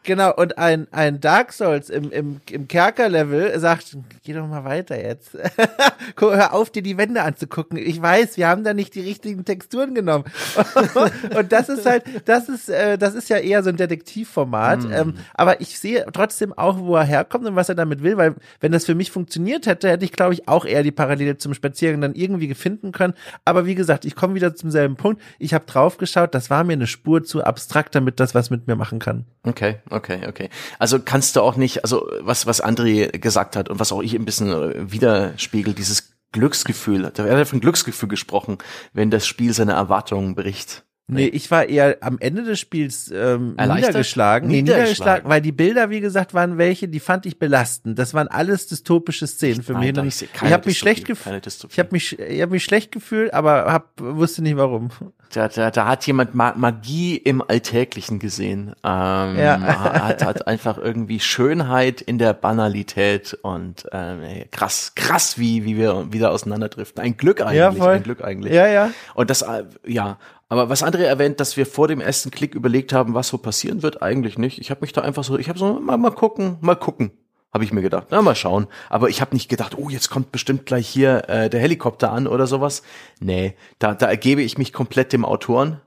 Genau, und ein, ein Dark Souls im, im, im Kerkerlevel sagt, geh doch mal weiter jetzt. Hör auf, dir die Wände anzugucken. Ich weiß, wir haben da nicht die richtigen Texturen genommen. und das ist halt, das ist, äh, das ist ja eher so ein Detektivformat. Ähm, aber ich sehe trotzdem auch, wo er herkommt und was er damit will, weil wenn das für mich funktioniert hätte, hätte ich, glaube ich, auch eher die Parallele zum Spaziergang dann irgendwie finden können. Aber wie gesagt, ich komme wieder zum selben Punkt. Ich habe drauf geschaut, das war mir eine Spur zu abstrakt, damit das was mit mir machen kann. Okay, okay, okay. Also kannst du auch nicht, also was, was André gesagt hat und was auch ich ein bisschen äh, widerspiegelt, dieses Glücksgefühl, da wird von Glücksgefühl gesprochen, wenn das Spiel seine Erwartungen bricht. Nee, ich war eher am Ende des Spiels ähm, niedergeschlagen. Nee, Niedergeschlagen. niedergeschlagen, weil die Bilder, wie gesagt, waren welche, die fand ich belastend. Das waren alles dystopische Szenen für Nein, mich. ich ich habe mich schlecht gefühlt. Ich habe mich, ich habe mich schlecht gefühlt, aber hab, wusste nicht warum. Da, da, da hat jemand Ma Magie im Alltäglichen gesehen. Ähm, Ja. hat, hat einfach irgendwie Schönheit in der Banalität und ähm, krass, krass, wie, wie wir wieder auseinanderdriften. Ein Glück eigentlich, Ja, voll. ein Glück eigentlich. Ja, ja. Und das, äh, ja, aber was André erwähnt, dass wir vor dem ersten Klick überlegt haben, was so passieren wird, eigentlich nicht. Ich habe mich da einfach so, ich habe so, mal, mal gucken, mal gucken, habe ich mir gedacht. Na, mal schauen. Aber ich habe nicht gedacht, oh, jetzt kommt bestimmt gleich hier äh, der Helikopter an oder sowas. Nee, da, da ergebe ich mich komplett dem Autoren.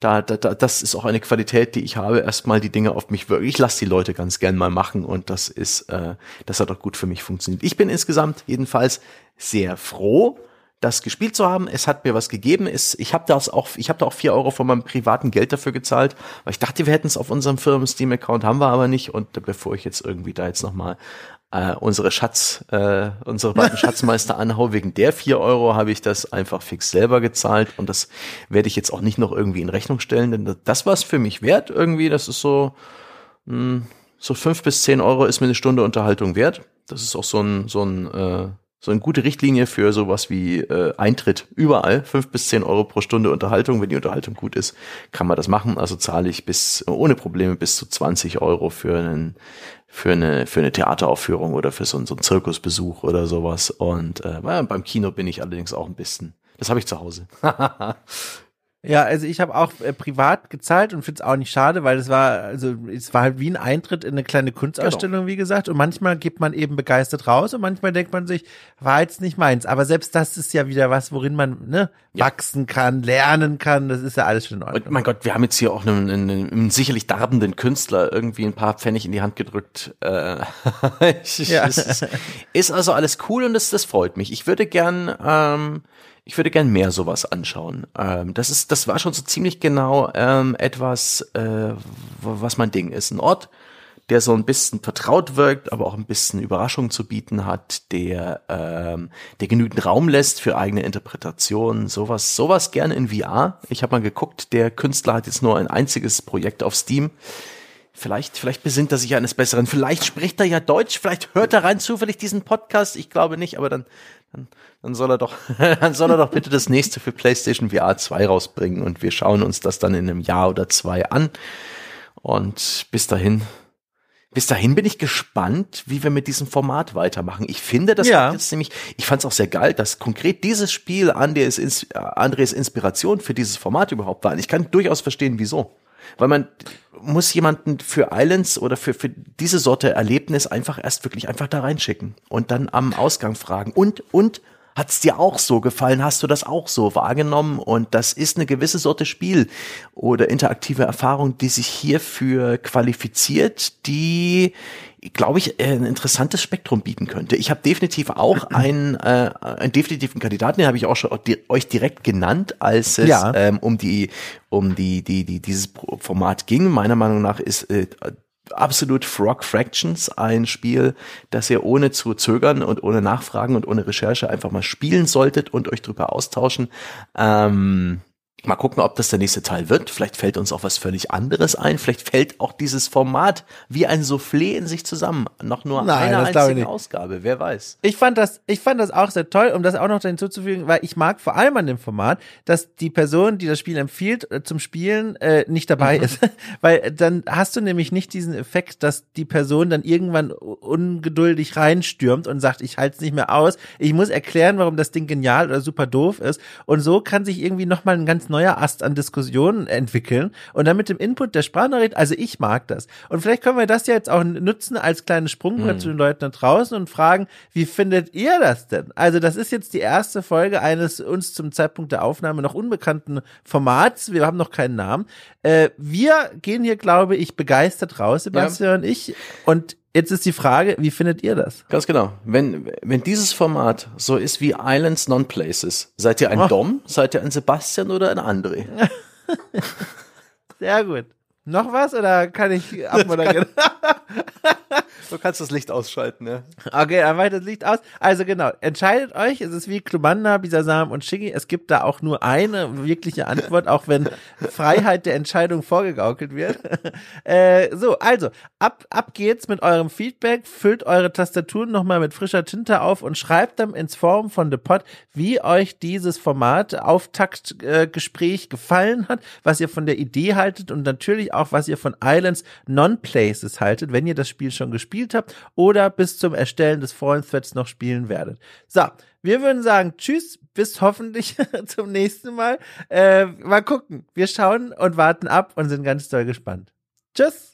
Da, da, da, das ist auch eine Qualität, die ich habe, erstmal die Dinge auf mich wirken. Ich lasse die Leute ganz gern mal machen und das ist, äh, das hat auch gut für mich funktioniert. Ich bin insgesamt jedenfalls sehr froh, das gespielt zu haben. Es hat mir was gegeben. Es, ich habe das auch, ich habe da auch vier Euro von meinem privaten Geld dafür gezahlt, weil ich dachte, wir hätten es auf unserem Firmen Steam Account, haben wir aber nicht. Und bevor ich jetzt irgendwie da jetzt noch mal äh, unsere Schatz, äh, unsere beiden Schatzmeister anhau, wegen der vier Euro habe ich das einfach fix selber gezahlt und das werde ich jetzt auch nicht noch irgendwie in Rechnung stellen, denn das war es für mich wert irgendwie. Das ist so mh, hm, so fünf bis zehn Euro ist mir eine Stunde Unterhaltung wert. Das ist auch so ein so ein äh, so eine gute Richtlinie für sowas wie äh, Eintritt überall. Fünf bis zehn Euro pro Stunde Unterhaltung. Wenn die Unterhaltung gut ist, kann man das machen. Also zahle ich bis ohne Probleme bis zu 20 Euro für einen für eine für eine Theateraufführung oder für so, einen, so einen Zirkusbesuch oder sowas. Und äh, beim Kino bin ich allerdings auch ein bisschen. Das habe ich zu Hause. Ja, also ich habe auch äh, privat gezahlt und finde es auch nicht schade, weil es war, also es war halt wie ein Eintritt in eine kleine Kunstausstellung, genau. wie gesagt. Und manchmal geht man eben begeistert raus und manchmal denkt man sich, war jetzt nicht meins. Aber selbst das ist ja wieder was, worin man ne, ja. wachsen kann, lernen kann. Das ist ja alles schon in Ordnung. Und mein Gott, wir haben jetzt hier auch einen, einen, einen sicherlich darbenden Künstler irgendwie ein paar Pfennig in die Hand gedrückt. Äh, ja. ist, ist also alles cool und das, das freut mich. Ich würde gern ähm, ich würde gern mehr sowas anschauen. Ähm, das ist, das war schon so ziemlich genau ähm, etwas, äh, was mein Ding ist. Ein Ort, der so ein bisschen vertraut wirkt, aber auch ein bisschen Überraschung zu bieten hat, der, ähm, der genügend Raum lässt für eigene Interpretationen. Sowas, sowas gerne in VR. Ich habe mal geguckt, der Künstler hat jetzt nur ein einziges Projekt auf Steam. Vielleicht, vielleicht besinnt er sich eines Besseren. Vielleicht spricht er ja Deutsch. Vielleicht hört er rein zufällig diesen Podcast. Ich glaube nicht, aber dann, dann, dann soll er doch, dann soll er doch bitte das nächste für PlayStation VR 2 rausbringen und wir schauen uns das dann in einem Jahr oder zwei an. Und bis dahin, bis dahin bin ich gespannt, wie wir mit diesem Format weitermachen. Ich finde, das ja. jetzt nämlich, ich fand es auch sehr geil, dass konkret dieses Spiel Andres, Andres Inspiration für dieses Format überhaupt war. Und ich kann durchaus verstehen, wieso. Weil man muss jemanden für Islands oder für, für diese Sorte Erlebnis einfach erst wirklich einfach da reinschicken und dann am Ausgang fragen. Und, und, Hat's dir auch so gefallen? Hast du das auch so wahrgenommen? Und das ist eine gewisse Sorte Spiel oder interaktive Erfahrung, die sich hierfür qualifiziert, die glaube ich, ein interessantes Spektrum bieten könnte. Ich habe definitiv auch einen, äh, einen definitiven Kandidaten, den habe ich auch schon euch direkt genannt, als es ja. ähm, um die um die die die dieses Format ging. Meiner Meinung nach ist äh, absolut Frog Fractions, ein Spiel, das ihr ohne zu zögern und ohne Nachfragen und ohne Recherche einfach mal spielen solltet und euch drüber austauschen. Ähm, Mal gucken, ob das der nächste Teil wird. Vielleicht fällt uns auch was völlig anderes ein. Vielleicht fällt auch dieses Format wie ein Soufflé in sich zusammen. Noch nur Nein, eine einzige Ausgabe. Wer weiß. Ich fand das, ich fand das auch sehr toll, um das auch noch hinzuzufügen, weil ich mag vor allem an dem Format, dass die Person, die das Spiel empfiehlt äh, zum Spielen, äh, nicht dabei mhm. ist. weil dann hast du nämlich nicht diesen Effekt, dass die Person dann irgendwann ungeduldig reinstürmt und sagt, ich halte es nicht mehr aus. Ich muss erklären, warum das Ding genial oder super doof ist. Und so kann sich irgendwie nochmal ein ganz neuer Ast an Diskussionen entwickeln und dann mit dem Input der Sprachnachricht, also ich mag das. Und vielleicht können wir das ja jetzt auch nutzen als kleines Sprungbrett mhm. zu den Leuten da draußen und fragen, wie findet ihr das denn? Also das ist jetzt die erste Folge eines uns zum Zeitpunkt der Aufnahme noch unbekannten Formats. Wir haben noch keinen Namen. Äh, wir gehen hier, glaube ich, begeistert raus, Sebastian ja. und ich. Und Jetzt ist die Frage, wie findet ihr das? Ganz genau. Wenn, wenn dieses Format so ist wie Islands Non-Places, seid ihr ein oh. Dom, seid ihr ein Sebastian oder ein André? Sehr gut. Noch was oder kann ich abmoderieren? Du kannst das Licht ausschalten, ja. Okay, dann mache ich das Licht aus. Also genau, entscheidet euch, es ist wie Klumanda, Bisasam und Shiggy. Es gibt da auch nur eine wirkliche Antwort, auch wenn Freiheit der Entscheidung vorgegaukelt wird. äh, so, also, ab, ab geht's mit eurem Feedback. Füllt eure Tastaturen nochmal mit frischer Tinte auf und schreibt dann ins Forum von The Pod, wie euch dieses Format Auftaktgespräch äh, gefallen hat, was ihr von der Idee haltet und natürlich auch, was ihr von Islands Non-Places haltet, wenn ihr das Spiel schon gespielt habt oder bis zum Erstellen des Foreign Threads noch spielen werdet. So, wir würden sagen, tschüss, bis hoffentlich zum nächsten Mal. Äh, mal gucken. Wir schauen und warten ab und sind ganz doll gespannt. Tschüss.